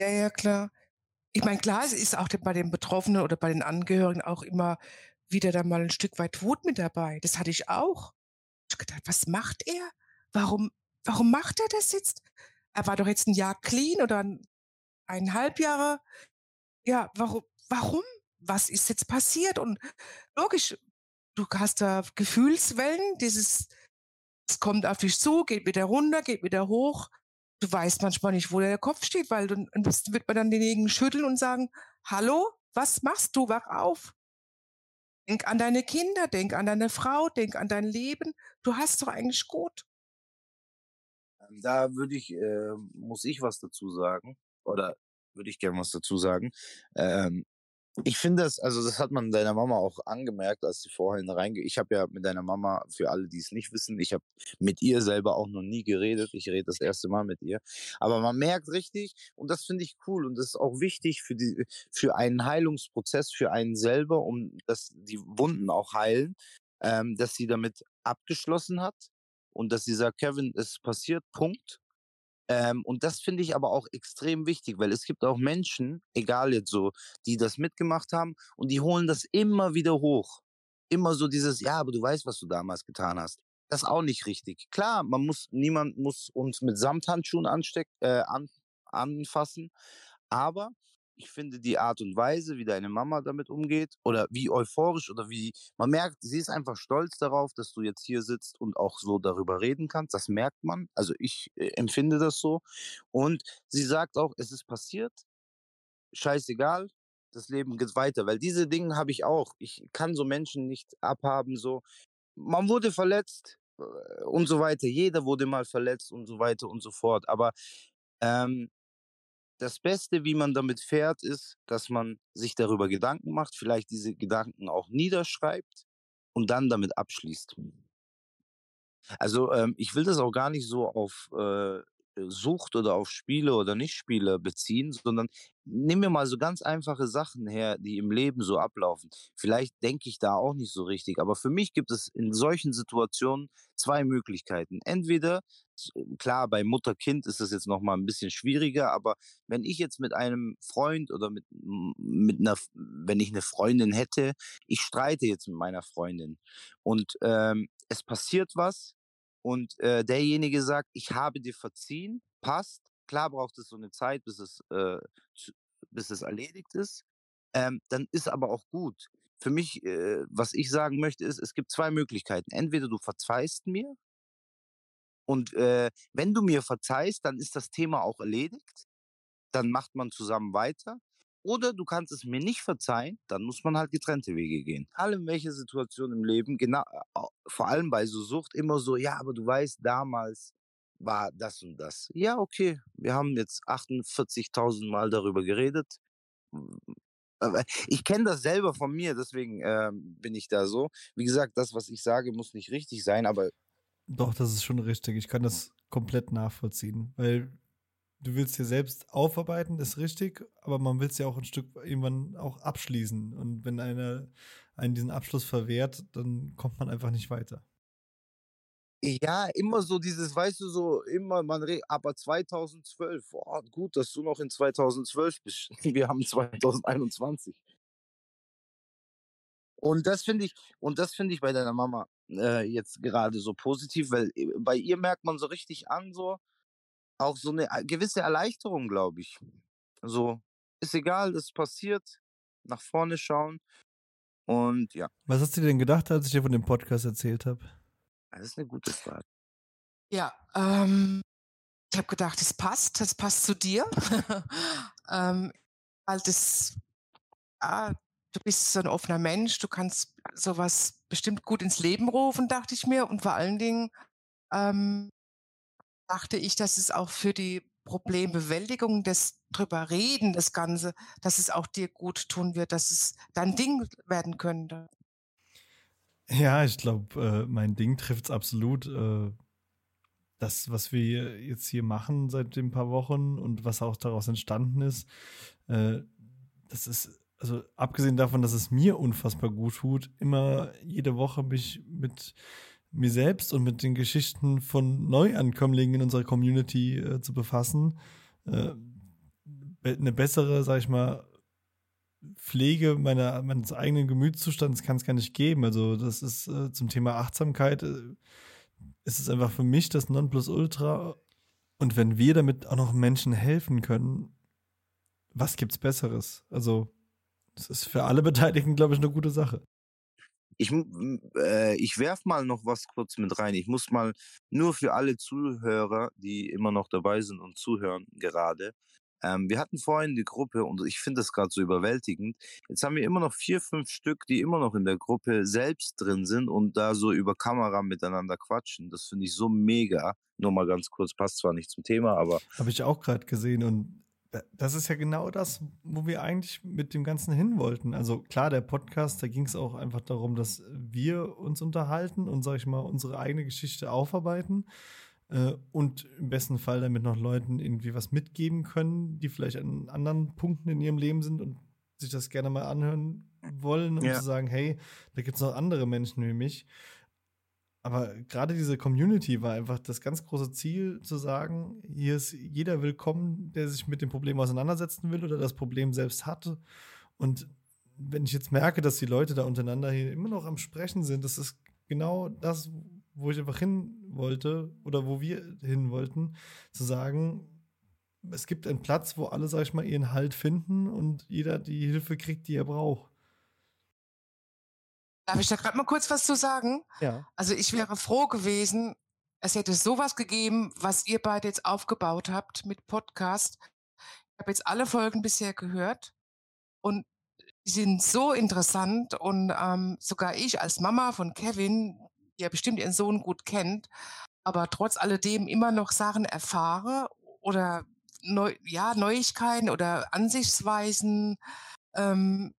Ja, ja, klar. Ich meine, klar, es ist auch bei den Betroffenen oder bei den Angehörigen auch immer wieder da mal ein Stück weit Wut mit dabei. Das hatte ich auch. Ich gedacht, was macht er? Warum, warum macht er das jetzt? Er war doch jetzt ein Jahr clean oder ein eineinhalb Jahre. Ja, warum? Warum? Was ist jetzt passiert? Und logisch, du hast da Gefühlswellen, dieses, es kommt auf dich zu, geht wieder runter, geht wieder hoch. Du weißt manchmal nicht, wo der Kopf steht, weil dann wird man dann denjenigen schütteln und sagen, hallo, was machst du? Wach auf. Denk an deine Kinder, denk an deine Frau, denk an dein Leben. Du hast doch eigentlich gut. Da würde ich, äh, muss ich was dazu sagen oder würde ich gerne was dazu sagen. Ähm, Ich finde das, also das hat man deiner Mama auch angemerkt, als sie vorhin reingeht. Ich habe ja mit deiner Mama, für alle, die es nicht wissen, ich habe mit ihr selber auch noch nie geredet. Ich rede das erste Mal mit ihr. Aber man merkt richtig, und das finde ich cool und das ist auch wichtig für, die, für einen Heilungsprozess, für einen selber, um dass die Wunden auch heilen, ähm, dass sie damit abgeschlossen hat und dass sie sagt, Kevin, es passiert, Punkt. Ähm, und das finde ich aber auch extrem wichtig, weil es gibt auch Menschen, egal jetzt so, die das mitgemacht haben und die holen das immer wieder hoch. Immer so dieses, ja, aber du weißt, was du damals getan hast. Das ist auch nicht richtig. Klar, man muss, niemand muss uns mit Samthandschuhen ansteck, äh, an, anfassen, aber ich finde die Art und Weise, wie deine Mama damit umgeht oder wie euphorisch oder wie man merkt, sie ist einfach stolz darauf, dass du jetzt hier sitzt und auch so darüber reden kannst. Das merkt man. Also ich äh, empfinde das so. Und sie sagt auch, es ist passiert. Scheißegal. Das Leben geht weiter, weil diese Dinge habe ich auch. Ich kann so Menschen nicht abhaben, so. Man wurde verletzt äh, und so weiter. Jeder wurde mal verletzt und so weiter und so fort. Aber ähm, das Beste, wie man damit fährt, ist, dass man sich darüber Gedanken macht, vielleicht diese Gedanken auch niederschreibt und dann damit abschließt. Also ähm, ich will das auch gar nicht so auf äh, Sucht oder auf Spiele oder Nicht-Spiele beziehen, sondern nimm mir mal so ganz einfache Sachen her, die im Leben so ablaufen. Vielleicht denke ich da auch nicht so richtig, aber für mich gibt es in solchen Situationen zwei Möglichkeiten. Entweder, klar, bei Mutter-Kind ist das jetzt nochmal ein bisschen schwieriger, aber wenn ich jetzt mit einem Freund oder mit, mit einer, wenn ich eine Freundin hätte, ich streite jetzt mit meiner Freundin und ähm, es passiert was, und äh, derjenige sagt, ich habe dir verziehen, passt. Klar braucht es so eine Zeit, bis es, äh, bis es erledigt ist. Ähm, dann ist aber auch gut. Für mich, äh, was ich sagen möchte, ist, es gibt zwei Möglichkeiten. Entweder du verzeihst mir und äh, wenn du mir verzeihst, dann ist das Thema auch erledigt. Dann macht man zusammen weiter. Oder du kannst es mir nicht verzeihen, dann muss man halt getrennte Wege gehen. Alle in welche Situation im Leben, genau, vor allem bei so Sucht, immer so, ja, aber du weißt, damals war das und das. Ja, okay, wir haben jetzt 48.000 Mal darüber geredet. Ich kenne das selber von mir, deswegen äh, bin ich da so. Wie gesagt, das, was ich sage, muss nicht richtig sein, aber. Doch, das ist schon richtig. Ich kann das komplett nachvollziehen, weil du willst dir selbst aufarbeiten, ist richtig, aber man will es ja auch ein Stück irgendwann auch abschließen. Und wenn einer einen diesen Abschluss verwehrt, dann kommt man einfach nicht weiter. Ja, immer so dieses, weißt du, so immer, man redet, aber 2012, oh, gut, dass du noch in 2012 bist. Wir haben 2021. Und das finde ich, und das finde ich bei deiner Mama äh, jetzt gerade so positiv, weil äh, bei ihr merkt man so richtig an, so, auch so eine äh, gewisse Erleichterung, glaube ich. So, ist egal, es passiert, nach vorne schauen und ja. Was hast du denn gedacht, als ich dir von dem Podcast erzählt habe? Das ist eine gute Frage. Ja, ähm, ich habe gedacht, es passt, es passt zu dir. ähm, weil das, ja, du bist so ein offener Mensch, du kannst sowas bestimmt gut ins Leben rufen, dachte ich mir. Und vor allen Dingen ähm, dachte ich, dass es auch für die Problembewältigung, das drüber reden, das Ganze, dass es auch dir gut tun wird, dass es dein Ding werden könnte. Ja, ich glaube, äh, mein Ding trifft es absolut. Äh, das, was wir jetzt hier machen seit ein paar Wochen und was auch daraus entstanden ist, äh, das ist, also abgesehen davon, dass es mir unfassbar gut tut, immer jede Woche mich mit mir selbst und mit den Geschichten von Neuankömmlingen in unserer Community äh, zu befassen. Äh, eine bessere, sag ich mal, Pflege meiner, meines eigenen Gemütszustands kann es gar nicht geben. Also das ist äh, zum Thema Achtsamkeit, äh, ist es einfach für mich das Nonplusultra. Und wenn wir damit auch noch Menschen helfen können, was gibt's Besseres? Also das ist für alle Beteiligten, glaube ich, eine gute Sache. Ich, äh, ich werf mal noch was kurz mit rein. Ich muss mal nur für alle Zuhörer, die immer noch dabei sind und zuhören gerade. Ähm, wir hatten vorhin die Gruppe und ich finde das gerade so überwältigend. Jetzt haben wir immer noch vier, fünf Stück, die immer noch in der Gruppe selbst drin sind und da so über Kamera miteinander quatschen. Das finde ich so mega. Nur mal ganz kurz, passt zwar nicht zum Thema, aber. Habe ich auch gerade gesehen und das ist ja genau das, wo wir eigentlich mit dem Ganzen hin wollten. Also klar, der Podcast, da ging es auch einfach darum, dass wir uns unterhalten und, sag ich mal, unsere eigene Geschichte aufarbeiten äh, und im besten Fall damit noch Leuten irgendwie was mitgeben können, die vielleicht an anderen Punkten in ihrem Leben sind und sich das gerne mal anhören wollen, um ja. zu sagen, hey, da gibt es noch andere Menschen wie mich. Aber gerade diese Community war einfach das ganz große Ziel, zu sagen, hier ist jeder willkommen, der sich mit dem Problem auseinandersetzen will oder das Problem selbst hatte. Und wenn ich jetzt merke, dass die Leute da untereinander hier immer noch am Sprechen sind, das ist genau das, wo ich einfach hin wollte oder wo wir hin wollten, zu sagen, es gibt einen Platz, wo alle, sag ich mal, ihren Halt finden und jeder die Hilfe kriegt, die er braucht. Darf ich da gerade mal kurz was zu sagen? Ja. Also ich wäre froh gewesen, es hätte sowas gegeben, was ihr beide jetzt aufgebaut habt mit Podcast. Ich habe jetzt alle Folgen bisher gehört und die sind so interessant und ähm, sogar ich als Mama von Kevin, die ja bestimmt ihren Sohn gut kennt, aber trotz alledem immer noch Sachen erfahre oder Neu ja, Neuigkeiten oder Ansichtsweisen, ähm,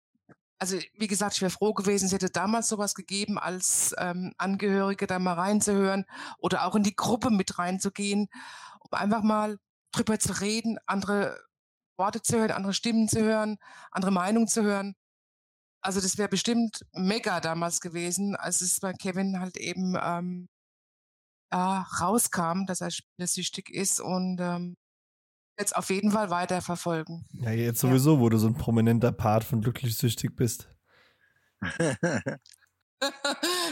also wie gesagt, ich wäre froh gewesen, es hätte damals sowas gegeben, als ähm, Angehörige da mal reinzuhören oder auch in die Gruppe mit reinzugehen, um einfach mal drüber zu reden, andere Worte zu hören, andere Stimmen zu hören, andere Meinungen zu hören. Also das wäre bestimmt mega damals gewesen, als es bei Kevin halt eben ähm, ja, rauskam, dass er spielsüchtig ist und ähm, jetzt auf jeden Fall weiterverfolgen. Ja, jetzt sowieso, ja. wo du so ein prominenter Part von glücklich süchtig bist.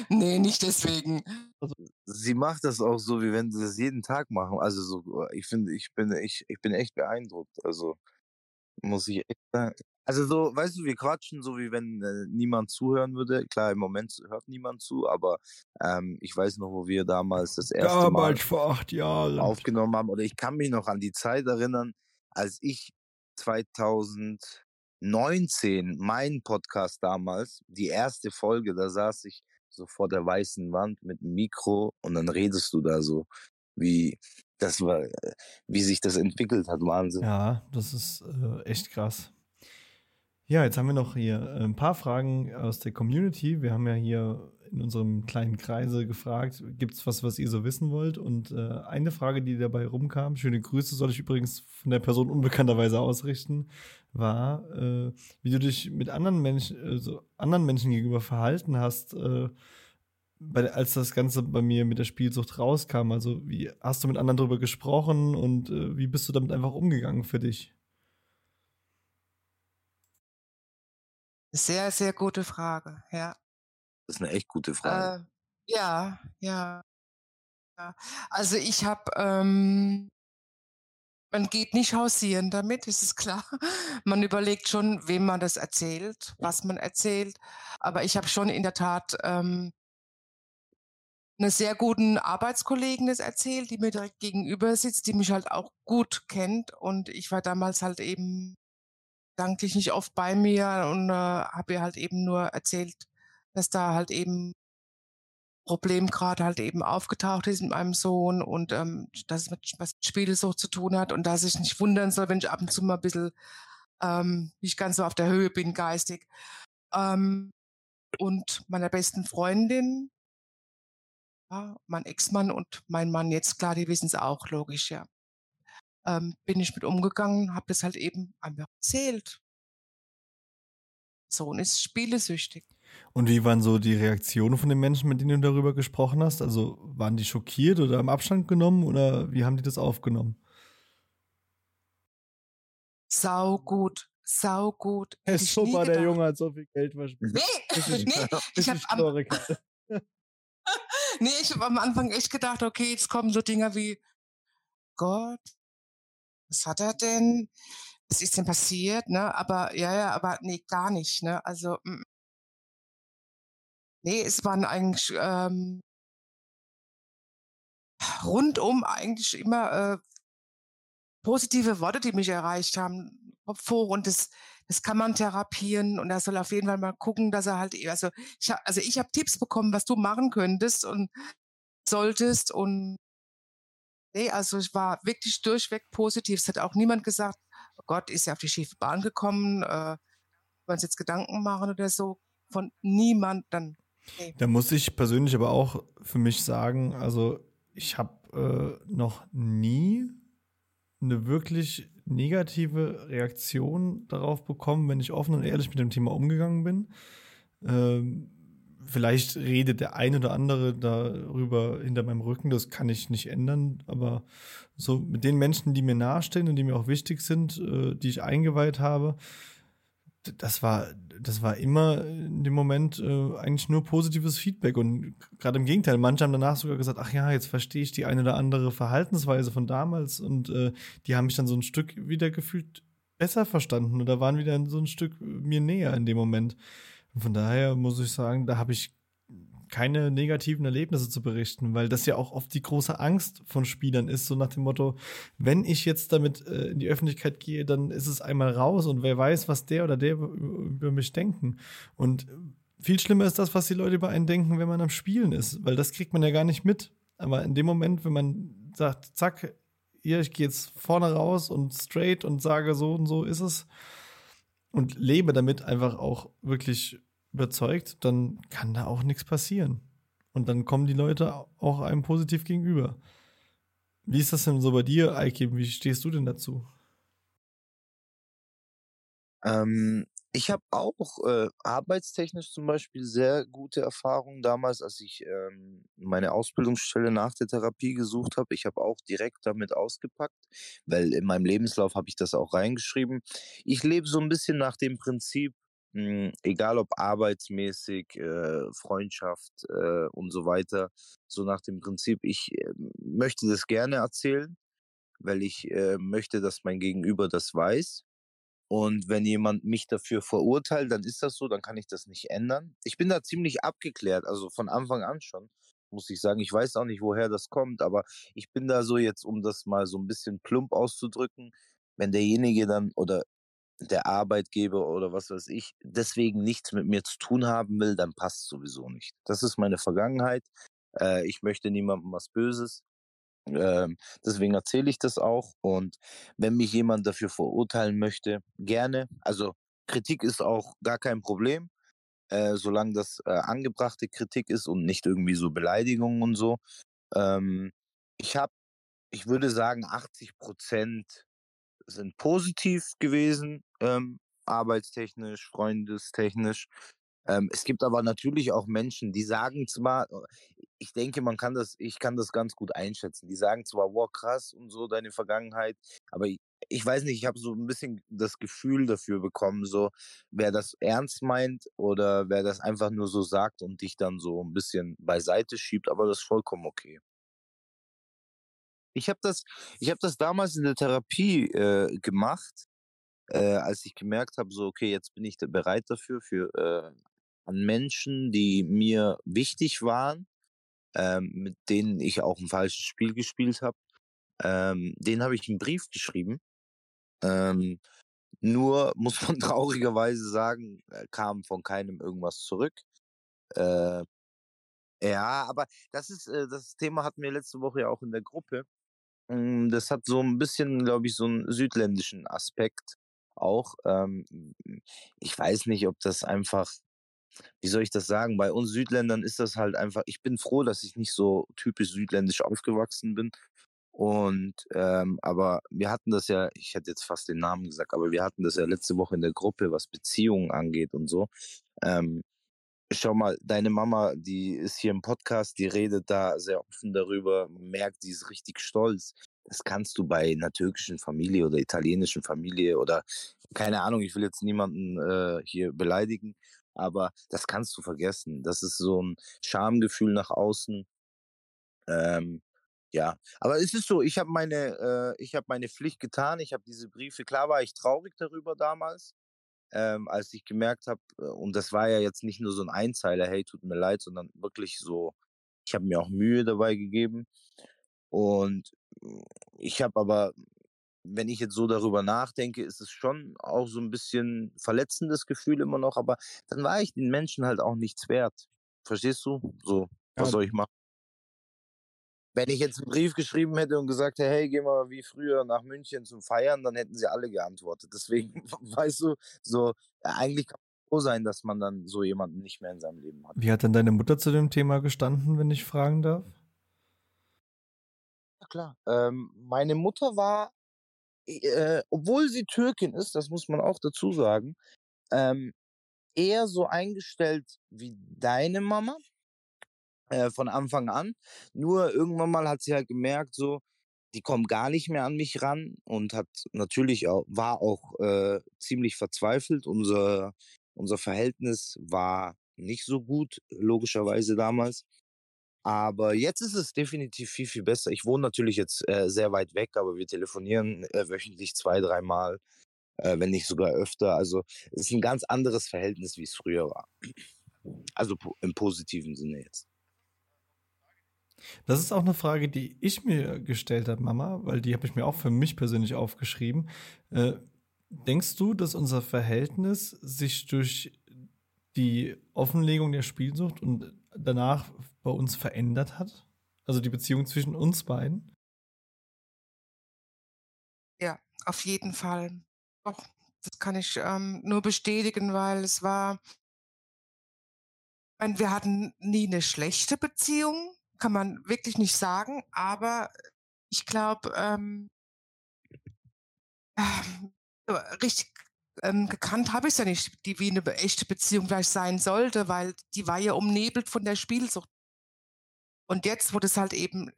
nee, nicht deswegen. Also, sie macht das auch so, wie wenn sie das jeden Tag machen. Also so, ich finde, ich bin, ich, ich bin echt beeindruckt. Also muss ich echt sagen. Also so, weißt du, wir quatschen so, wie wenn äh, niemand zuhören würde. Klar, im Moment hört niemand zu, aber ähm, ich weiß noch, wo wir damals das erste damals Mal vor acht Jahren aufgenommen haben. Oder ich kann mich noch an die Zeit erinnern, als ich 2019 meinen Podcast damals, die erste Folge, da saß ich so vor der weißen Wand mit dem Mikro und dann redest du da so, wie das war, äh, wie sich das entwickelt hat, Wahnsinn. Ja, das ist äh, echt krass. Ja, jetzt haben wir noch hier äh, ein paar Fragen aus der Community. Wir haben ja hier in unserem kleinen Kreise gefragt, gibt es was, was ihr so wissen wollt? Und äh, eine Frage, die dabei rumkam, schöne Grüße soll ich übrigens von der Person unbekannterweise ausrichten, war, äh, wie du dich mit anderen Menschen, also anderen Menschen gegenüber verhalten hast, äh, bei, als das Ganze bei mir mit der Spielsucht rauskam. Also wie hast du mit anderen darüber gesprochen und äh, wie bist du damit einfach umgegangen für dich? Sehr, sehr gute Frage, ja. Das ist eine echt gute Frage. Äh, ja, ja, ja. Also ich habe, ähm, man geht nicht hausieren damit, ist es klar. Man überlegt schon, wem man das erzählt, was man erzählt. Aber ich habe schon in der Tat ähm, eine sehr guten Arbeitskollegen das erzählt, die mir direkt gegenüber sitzt, die mich halt auch gut kennt. Und ich war damals halt eben gedanklich nicht oft bei mir und äh, habe ihr halt eben nur erzählt, dass da halt eben Problem gerade halt eben aufgetaucht ist mit meinem Sohn und ähm, dass es mit was Spielsucht zu tun hat und dass ich nicht wundern soll, wenn ich ab und zu mal ein bisschen ähm, nicht ganz so auf der Höhe bin geistig. Ähm, und meiner besten Freundin, ja, mein Ex-Mann und mein Mann jetzt, klar, die wissen es auch, logisch, ja ähm, bin ich mit umgegangen, habe das halt eben einfach erzählt. Sohn ist spielesüchtig. Und wie waren so die Reaktionen von den Menschen, mit denen du darüber gesprochen hast? Also waren die schockiert oder im Abstand genommen oder wie haben die das aufgenommen? Sau gut, sau gut. Ist super, der Junge hat so viel Geld verschwendet. Nee, nee, ich habe am, nee, ich habe am Anfang echt gedacht, okay, jetzt kommen so Dinger wie Gott, was hat er denn? Was ist denn passiert? Ne? Aber ja, ja, aber nee, gar nicht. Ne? Also mm. nee, es waren eigentlich ähm, rundum eigentlich immer äh, positive Worte, die mich erreicht haben. Kopf hoch und das, das kann man therapieren und er soll auf jeden Fall mal gucken, dass er halt, also ich, also ich habe Tipps bekommen, was du machen könntest und solltest und Nee, also ich war wirklich durchweg positiv. Es hat auch niemand gesagt, Gott ist ja auf die schiefe Bahn gekommen, äh, wir uns jetzt Gedanken machen oder so, von niemand dann. Nee. Da muss ich persönlich aber auch für mich sagen, also ich habe äh, noch nie eine wirklich negative Reaktion darauf bekommen, wenn ich offen und ehrlich mit dem Thema umgegangen bin. Ähm, vielleicht redet der eine oder andere darüber hinter meinem Rücken, das kann ich nicht ändern, aber so mit den Menschen, die mir nahestehen und die mir auch wichtig sind, äh, die ich eingeweiht habe, das war, das war immer in dem Moment äh, eigentlich nur positives Feedback und gerade im Gegenteil, manche haben danach sogar gesagt, ach ja, jetzt verstehe ich die eine oder andere Verhaltensweise von damals und äh, die haben mich dann so ein Stück wieder gefühlt besser verstanden oder waren wieder so ein Stück mir näher in dem Moment. Von daher muss ich sagen, da habe ich keine negativen Erlebnisse zu berichten, weil das ja auch oft die große Angst von Spielern ist, so nach dem Motto, wenn ich jetzt damit äh, in die Öffentlichkeit gehe, dann ist es einmal raus und wer weiß, was der oder der über mich denken. Und viel schlimmer ist das, was die Leute über einen denken, wenn man am Spielen ist, weil das kriegt man ja gar nicht mit. Aber in dem Moment, wenn man sagt, zack, hier, ich gehe jetzt vorne raus und straight und sage, so und so ist es und lebe damit einfach auch wirklich überzeugt, dann kann da auch nichts passieren. Und dann kommen die Leute auch einem positiv gegenüber. Wie ist das denn so bei dir, Eike? Wie stehst du denn dazu? Ähm, ich habe auch äh, arbeitstechnisch zum Beispiel sehr gute Erfahrungen damals, als ich ähm, meine Ausbildungsstelle nach der Therapie gesucht habe. Ich habe auch direkt damit ausgepackt, weil in meinem Lebenslauf habe ich das auch reingeschrieben. Ich lebe so ein bisschen nach dem Prinzip, hm, egal ob arbeitsmäßig, äh, Freundschaft äh, und so weiter, so nach dem Prinzip, ich äh, möchte das gerne erzählen, weil ich äh, möchte, dass mein Gegenüber das weiß. Und wenn jemand mich dafür verurteilt, dann ist das so, dann kann ich das nicht ändern. Ich bin da ziemlich abgeklärt, also von Anfang an schon, muss ich sagen. Ich weiß auch nicht, woher das kommt, aber ich bin da so jetzt, um das mal so ein bisschen plump auszudrücken, wenn derjenige dann oder der Arbeitgeber oder was weiß ich, deswegen nichts mit mir zu tun haben will, dann passt sowieso nicht. Das ist meine Vergangenheit. Äh, ich möchte niemandem was Böses. Ähm, deswegen erzähle ich das auch. Und wenn mich jemand dafür verurteilen möchte, gerne. Also Kritik ist auch gar kein Problem, äh, solange das äh, angebrachte Kritik ist und nicht irgendwie so Beleidigungen und so. Ähm, ich habe, ich würde sagen, 80 Prozent sind positiv gewesen, ähm, arbeitstechnisch, freundestechnisch. Ähm, es gibt aber natürlich auch Menschen, die sagen zwar, äh, ich denke, man kann das, ich kann das ganz gut einschätzen. Die sagen zwar, wow, krass und so deine Vergangenheit, aber ich, ich weiß nicht, ich habe so ein bisschen das Gefühl dafür bekommen, so wer das ernst meint oder wer das einfach nur so sagt und dich dann so ein bisschen beiseite schiebt, aber das ist vollkommen okay. Ich habe das, ich habe das damals in der Therapie äh, gemacht, äh, als ich gemerkt habe, so okay, jetzt bin ich bereit dafür für äh, an Menschen, die mir wichtig waren, ähm, mit denen ich auch ein falsches Spiel gespielt habe. Ähm, den habe ich einen Brief geschrieben. Ähm, nur muss man traurigerweise sagen, äh, kam von keinem irgendwas zurück. Äh, ja, aber das ist äh, das Thema hatten wir letzte Woche ja auch in der Gruppe. Hm, das hat so ein bisschen, glaube ich, so einen südländischen Aspekt auch. Ähm, ich weiß nicht, ob das einfach wie soll ich das sagen? Bei uns Südländern ist das halt einfach ich bin froh, dass ich nicht so typisch südländisch aufgewachsen bin. Und, ähm, aber wir hatten das ja ich hätte jetzt fast den Namen gesagt, aber wir hatten das ja letzte Woche in der Gruppe, was Beziehungen angeht und so. Ähm, schau mal, deine Mama, die ist hier im Podcast, die redet da sehr offen darüber, merkt, sie ist richtig stolz. Das kannst du bei einer türkischen Familie oder italienischen Familie oder keine Ahnung, ich will jetzt niemanden äh, hier beleidigen, aber das kannst du vergessen. Das ist so ein Schamgefühl nach außen. Ähm, ja, aber es ist so, ich habe meine, äh, ich meine Pflicht getan. Ich habe diese Briefe, klar war ich traurig darüber damals, ähm, als ich gemerkt habe, äh, und das war ja jetzt nicht nur so ein Einzeiler, hey, tut mir leid, sondern wirklich so, ich habe mir auch Mühe dabei gegeben. Und hm, ich habe aber, wenn ich jetzt so darüber nachdenke, ist es schon auch so ein bisschen verletzendes Gefühl immer noch, aber dann war ich den Menschen halt auch nichts wert. Verstehst du? So, was ja. soll ich machen? Wenn ich jetzt einen Brief geschrieben hätte und gesagt hätte, hey, geh mal wie früher nach München zum Feiern, dann hätten sie alle geantwortet. Deswegen, weißt du, so, eigentlich kann man froh sein, dass man dann so jemanden nicht mehr in seinem Leben hat. Wie hat denn deine Mutter zu dem Thema gestanden, wenn ich fragen darf? Ja, klar. Ähm, meine Mutter war, äh, obwohl sie Türkin ist, das muss man auch dazu sagen, ähm, eher so eingestellt wie deine Mama äh, von Anfang an. Nur irgendwann mal hat sie halt gemerkt, so, die kommen gar nicht mehr an mich ran und hat natürlich auch, war auch äh, ziemlich verzweifelt. Unser, unser Verhältnis war nicht so gut, logischerweise damals. Aber jetzt ist es definitiv viel, viel besser. Ich wohne natürlich jetzt äh, sehr weit weg, aber wir telefonieren äh, wöchentlich zwei, dreimal, äh, wenn nicht sogar öfter. Also es ist ein ganz anderes Verhältnis, wie es früher war. Also im positiven Sinne jetzt. Das ist auch eine Frage, die ich mir gestellt habe, Mama, weil die habe ich mir auch für mich persönlich aufgeschrieben. Äh, denkst du, dass unser Verhältnis sich durch die Offenlegung der Spielsucht und danach bei uns verändert hat? Also die Beziehung zwischen uns beiden? Ja, auf jeden Fall. Doch, das kann ich ähm, nur bestätigen, weil es war, wir hatten nie eine schlechte Beziehung, kann man wirklich nicht sagen, aber ich glaube, ähm, äh, richtig ähm, gekannt habe ich es ja nicht, die wie eine echte Beziehung gleich sein sollte, weil die war ja umnebelt von der Spielsucht. Und jetzt, wo das halt eben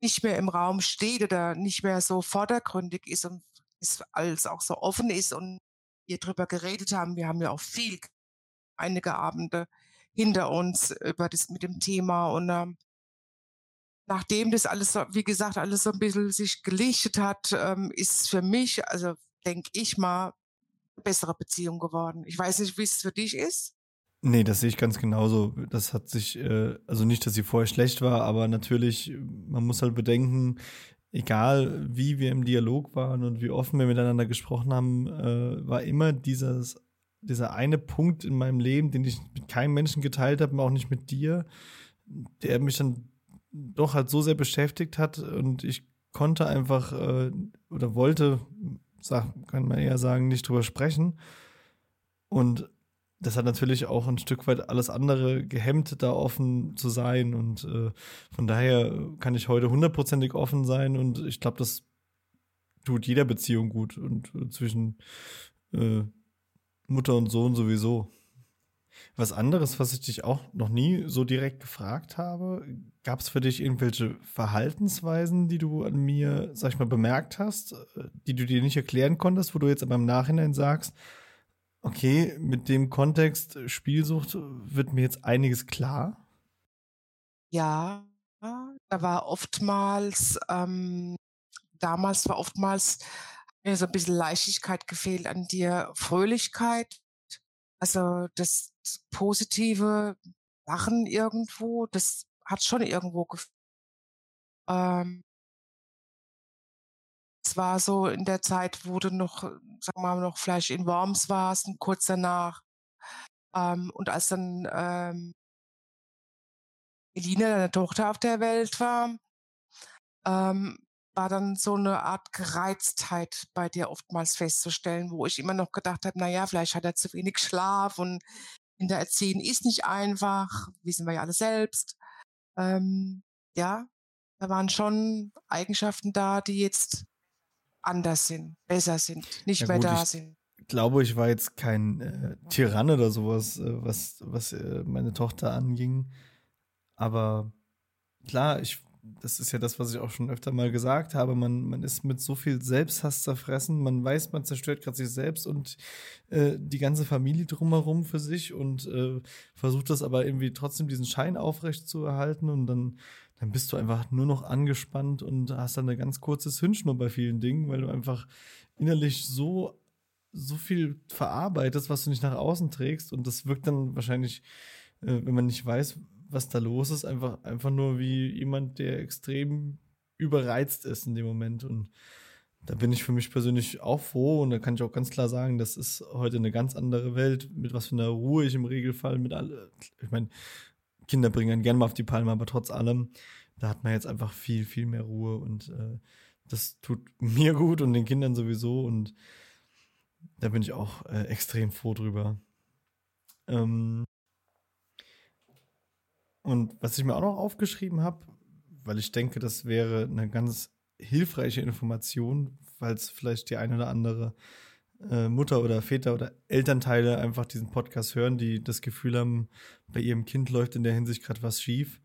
nicht mehr im Raum steht oder nicht mehr so vordergründig ist und es alles auch so offen ist und wir drüber geredet haben, wir haben ja auch viel, einige Abende hinter uns über das mit dem Thema und ähm, nachdem das alles, wie gesagt, alles so ein bisschen sich gelichtet hat, ähm, ist für mich, also denke ich mal, bessere Beziehung geworden. Ich weiß nicht, wie es für dich ist. Nee, das sehe ich ganz genauso. Das hat sich, äh, also nicht, dass sie vorher schlecht war, aber natürlich, man muss halt bedenken, egal wie wir im Dialog waren und wie offen wir miteinander gesprochen haben, äh, war immer dieses, dieser eine Punkt in meinem Leben, den ich mit keinem Menschen geteilt habe, auch nicht mit dir, der mich dann doch halt so sehr beschäftigt hat und ich konnte einfach äh, oder wollte, sag, kann man eher sagen, nicht drüber sprechen. Und das hat natürlich auch ein Stück weit alles andere gehemmt, da offen zu sein. Und äh, von daher kann ich heute hundertprozentig offen sein und ich glaube, das tut jeder Beziehung gut und äh, zwischen äh, Mutter und Sohn sowieso. Was anderes, was ich dich auch noch nie so direkt gefragt habe, gab es für dich irgendwelche Verhaltensweisen, die du an mir, sag ich mal, bemerkt hast, äh, die du dir nicht erklären konntest, wo du jetzt aber im Nachhinein sagst, okay, mit dem Kontext Spielsucht wird mir jetzt einiges klar? Ja, da war oftmals, ähm, damals war oftmals mir so ein bisschen Leichtigkeit gefehlt an dir, Fröhlichkeit, also das positive Lachen irgendwo, das hat schon irgendwo. Ähm, es war so in der Zeit, wo du noch, wir mal, noch vielleicht in Worms warst, kurz danach. Ähm, und als dann ähm, Elina, deine Tochter, auf der Welt war, ähm, war dann so eine Art Gereiztheit bei dir oftmals festzustellen, wo ich immer noch gedacht habe, na ja, vielleicht hat er zu wenig Schlaf und Kinder erziehen ist nicht einfach, wissen wir ja alle selbst. Ähm, ja, da waren schon Eigenschaften da, die jetzt anders sind, besser sind, nicht ja, mehr gut, da sind. Ich glaube, ich war jetzt kein äh, Tyrann oder sowas, äh, was, was äh, meine Tochter anging. Aber klar, ich das ist ja das, was ich auch schon öfter mal gesagt habe, man, man ist mit so viel Selbsthass zerfressen, man weiß, man zerstört gerade sich selbst und äh, die ganze Familie drumherum für sich und äh, versucht das aber irgendwie trotzdem diesen Schein aufrecht zu erhalten und dann, dann bist du einfach nur noch angespannt und hast dann eine ganz kurze Zündschnur bei vielen Dingen, weil du einfach innerlich so so viel verarbeitest, was du nicht nach außen trägst und das wirkt dann wahrscheinlich, äh, wenn man nicht weiß, was da los ist, einfach, einfach nur wie jemand, der extrem überreizt ist in dem Moment. Und da bin ich für mich persönlich auch froh. Und da kann ich auch ganz klar sagen, das ist heute eine ganz andere Welt, mit was für einer Ruhe ich im Regelfall mit alle, ich meine, Kinder bringen einen gerne mal auf die Palme, aber trotz allem da hat man jetzt einfach viel, viel mehr Ruhe. Und äh, das tut mir gut und den Kindern sowieso. Und da bin ich auch äh, extrem froh drüber. Ähm und was ich mir auch noch aufgeschrieben habe, weil ich denke, das wäre eine ganz hilfreiche Information, falls vielleicht die eine oder andere äh, Mutter oder Väter oder Elternteile einfach diesen Podcast hören, die das Gefühl haben, bei ihrem Kind läuft in der Hinsicht gerade was schief.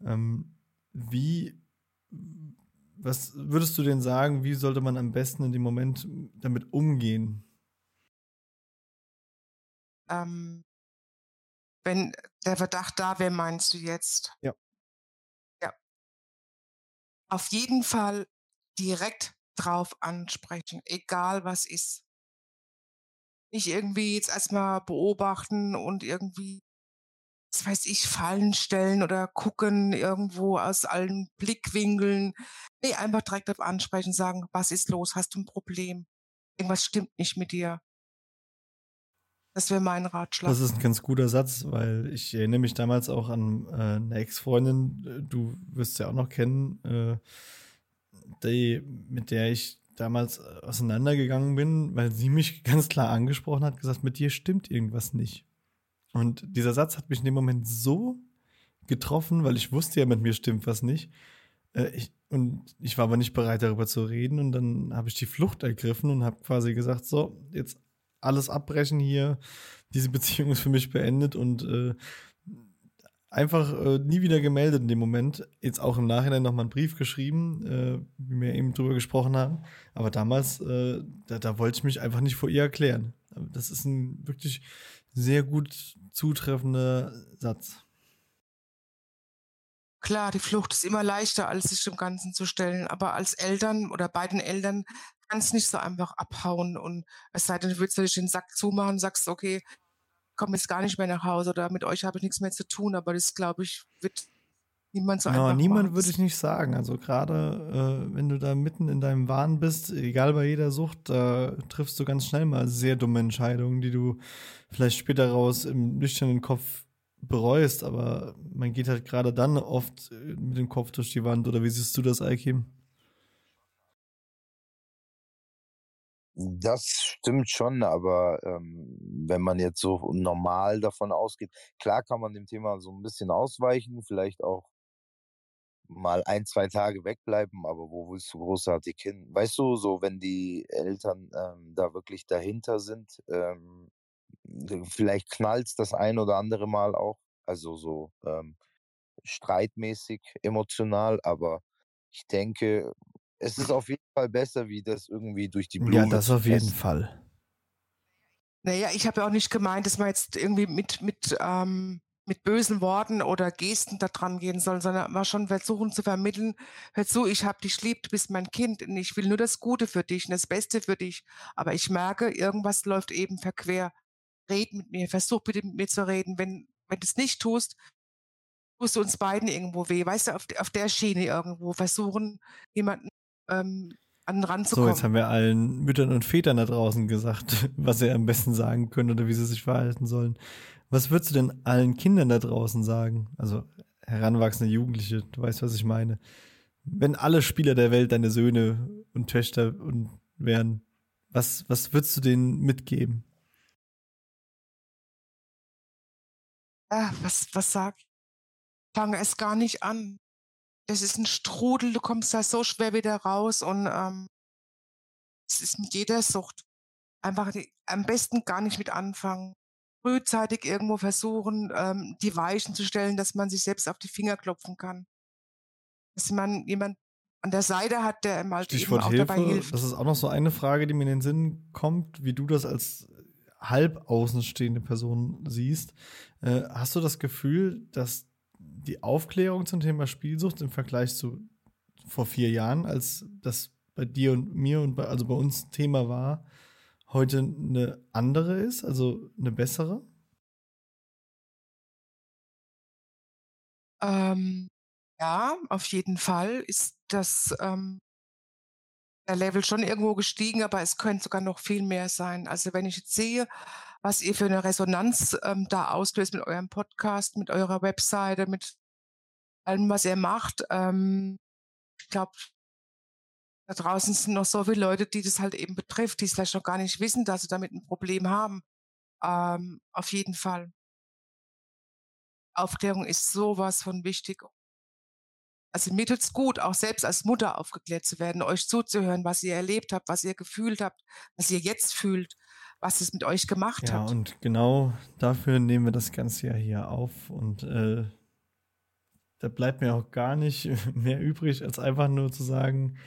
Ähm, wie, was würdest du denn sagen, wie sollte man am besten in dem Moment damit umgehen? Ähm, wenn der Verdacht da wäre, meinst du jetzt? Ja. Ja. Auf jeden Fall direkt drauf ansprechen, egal was ist. Nicht irgendwie jetzt erstmal beobachten und irgendwie, was weiß ich, Fallen stellen oder gucken irgendwo aus allen Blickwinkeln. Nee, einfach direkt drauf ansprechen, sagen, was ist los? Hast du ein Problem? Irgendwas stimmt nicht mit dir. Das wäre mein Ratschlag. Das ist ein ganz guter Satz, weil ich erinnere mich damals auch an äh, eine Ex-Freundin, du wirst sie auch noch kennen, äh, die, mit der ich damals auseinandergegangen bin, weil sie mich ganz klar angesprochen hat, gesagt, mit dir stimmt irgendwas nicht. Und dieser Satz hat mich in dem Moment so getroffen, weil ich wusste ja, mit mir stimmt was nicht. Äh, ich, und ich war aber nicht bereit, darüber zu reden. Und dann habe ich die Flucht ergriffen und habe quasi gesagt, so, jetzt alles abbrechen hier. Diese Beziehung ist für mich beendet und äh, einfach äh, nie wieder gemeldet in dem Moment. Jetzt auch im Nachhinein nochmal einen Brief geschrieben, äh, wie wir eben drüber gesprochen haben. Aber damals, äh, da, da, wollte ich mich einfach nicht vor ihr erklären. Das ist ein wirklich sehr gut zutreffender Satz. Klar, die Flucht ist immer leichter, als sich dem Ganzen zu stellen. Aber als Eltern oder beiden Eltern kannst nicht so einfach abhauen und es sei denn, du willst natürlich den Sack zumachen, sagst, okay, komme jetzt gar nicht mehr nach Hause oder mit euch habe ich nichts mehr zu tun, aber das glaube ich wird niemand so no, einfach niemand würde ich nicht sagen. Also gerade äh, wenn du da mitten in deinem Wahn bist, egal bei jeder Sucht, da triffst du ganz schnell mal sehr dumme Entscheidungen, die du vielleicht später raus im nüchternen Kopf bereust, aber man geht halt gerade dann oft mit dem Kopf durch die Wand. Oder wie siehst du das, Aikim? Das stimmt schon, aber ähm, wenn man jetzt so normal davon ausgeht, klar kann man dem Thema so ein bisschen ausweichen, vielleicht auch mal ein, zwei Tage wegbleiben, aber wo willst du großartig hin? Weißt du, so wenn die Eltern ähm, da wirklich dahinter sind, ähm, vielleicht knallt das ein oder andere Mal auch, also so ähm, streitmäßig, emotional, aber ich denke, es ist auf jeden Fall besser, wie das irgendwie durch die Blume. Ja, das auf jeden Fall. Naja, ich habe ja auch nicht gemeint, dass man jetzt irgendwie mit, mit, ähm, mit bösen Worten oder Gesten da dran gehen soll, sondern mal schon versuchen zu vermitteln, hör zu, ich habe dich lieb, du bist mein Kind und ich will nur das Gute für dich und das Beste für dich. Aber ich merke, irgendwas läuft eben verquer. Red mit mir, versuch bitte mit mir zu reden. Wenn, wenn du es nicht tust, tust du uns beiden irgendwo weh. Weißt du, auf, auf der Schiene irgendwo versuchen, jemanden ähm, an den Rand zu so, jetzt haben wir allen Müttern und Vätern da draußen gesagt, was sie am besten sagen können oder wie sie sich verhalten sollen. Was würdest du denn allen Kindern da draußen sagen? Also heranwachsende Jugendliche, du weißt, was ich meine. Wenn alle Spieler der Welt deine Söhne und Töchter und wären, was, was würdest du denen mitgeben? Ja, was, was sag ich? Fange es gar nicht an es ist ein Strudel, du kommst da so schwer wieder raus und ähm, es ist mit jeder Sucht. Einfach die, am besten gar nicht mit anfangen. Frühzeitig irgendwo versuchen, ähm, die Weichen zu stellen, dass man sich selbst auf die Finger klopfen kann. Dass man jemand an der Seite hat, der ihm halt Stichwort eben auch Hilfe, dabei hilft. Das ist auch noch so eine Frage, die mir in den Sinn kommt, wie du das als halb außenstehende Person siehst. Äh, hast du das Gefühl, dass die Aufklärung zum Thema Spielsucht im Vergleich zu vor vier Jahren, als das bei dir und mir und bei, also bei uns Thema war, heute eine andere ist, also eine bessere? Ähm, ja, auf jeden Fall ist das ähm, der Level schon irgendwo gestiegen, aber es könnte sogar noch viel mehr sein. Also wenn ich jetzt sehe, was ihr für eine Resonanz ähm, da auslöst mit eurem Podcast, mit eurer Webseite, mit allem, was ihr macht. Ähm, ich glaube, da draußen sind noch so viele Leute, die das halt eben betrifft, die es vielleicht noch gar nicht wissen, dass sie damit ein Problem haben. Ähm, auf jeden Fall. Aufklärung ist sowas von wichtig. Also mir tut's gut, auch selbst als Mutter aufgeklärt zu werden, euch zuzuhören, was ihr erlebt habt, was ihr gefühlt habt, was ihr jetzt fühlt, was es mit euch gemacht ja, hat. Ja, und genau dafür nehmen wir das Ganze ja hier auf und äh, da bleibt mir auch gar nicht mehr übrig, als einfach nur zu sagen,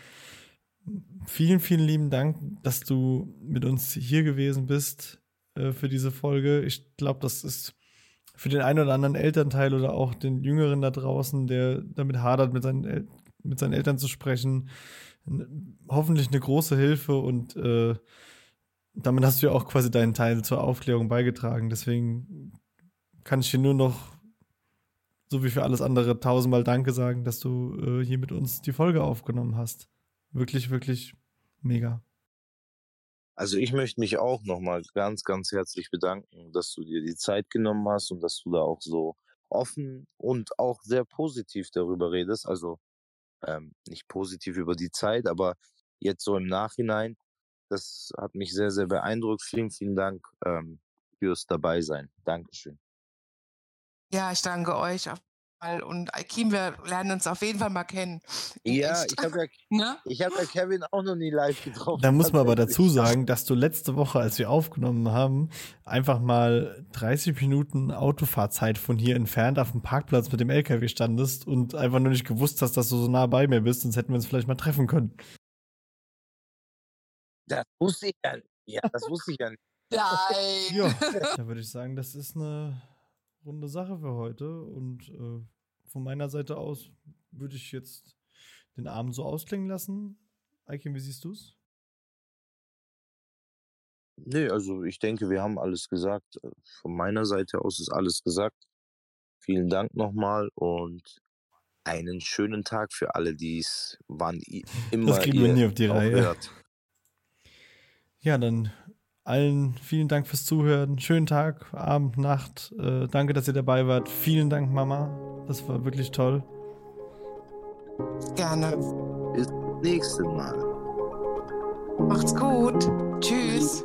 vielen, vielen lieben Dank, dass du mit uns hier gewesen bist äh, für diese Folge. Ich glaube, das ist für den einen oder anderen Elternteil oder auch den Jüngeren da draußen, der damit hadert, mit seinen, El mit seinen Eltern zu sprechen, hoffentlich eine große Hilfe und äh, damit hast du ja auch quasi deinen Teil zur Aufklärung beigetragen. Deswegen kann ich dir nur noch, so wie für alles andere, tausendmal Danke sagen, dass du äh, hier mit uns die Folge aufgenommen hast. Wirklich, wirklich mega. Also ich möchte mich auch nochmal ganz, ganz herzlich bedanken, dass du dir die Zeit genommen hast und dass du da auch so offen und auch sehr positiv darüber redest. Also ähm, nicht positiv über die Zeit, aber jetzt so im Nachhinein. Das hat mich sehr, sehr beeindruckt. Vielen, vielen Dank ähm, fürs Dabeisein. Dankeschön. Ja, ich danke euch und Akim, wir lernen uns auf jeden Fall mal kennen. Ja, ich habe ja, ne? ich hab ja Kevin auch noch nie live getroffen. Da muss man aber dazu sagen, dass du letzte Woche, als wir aufgenommen haben, einfach mal 30 Minuten Autofahrzeit von hier entfernt auf dem Parkplatz mit dem LKW standest und einfach nur nicht gewusst hast, dass du so nah bei mir bist, sonst hätten wir uns vielleicht mal treffen können. Das wusste ich ja nicht. Ja, das wusste ich ja nicht. Nein. Ja, da würde ich sagen, das ist eine runde Sache für heute und äh, von meiner Seite aus würde ich jetzt den Abend so ausklingen lassen. Eichen, wie siehst du es? Nee, also ich denke, wir haben alles gesagt. Von meiner Seite aus ist alles gesagt. Vielen Dank nochmal und einen schönen Tag für alle, die es wann immer das kriegen wir nie auf die Reihe. Hört. Ja, dann allen vielen Dank fürs Zuhören. Schönen Tag, Abend, Nacht. Äh, danke, dass ihr dabei wart. Vielen Dank, Mama. Das war wirklich toll. Gerne. Bis zum nächsten Mal. Macht's gut. Tschüss.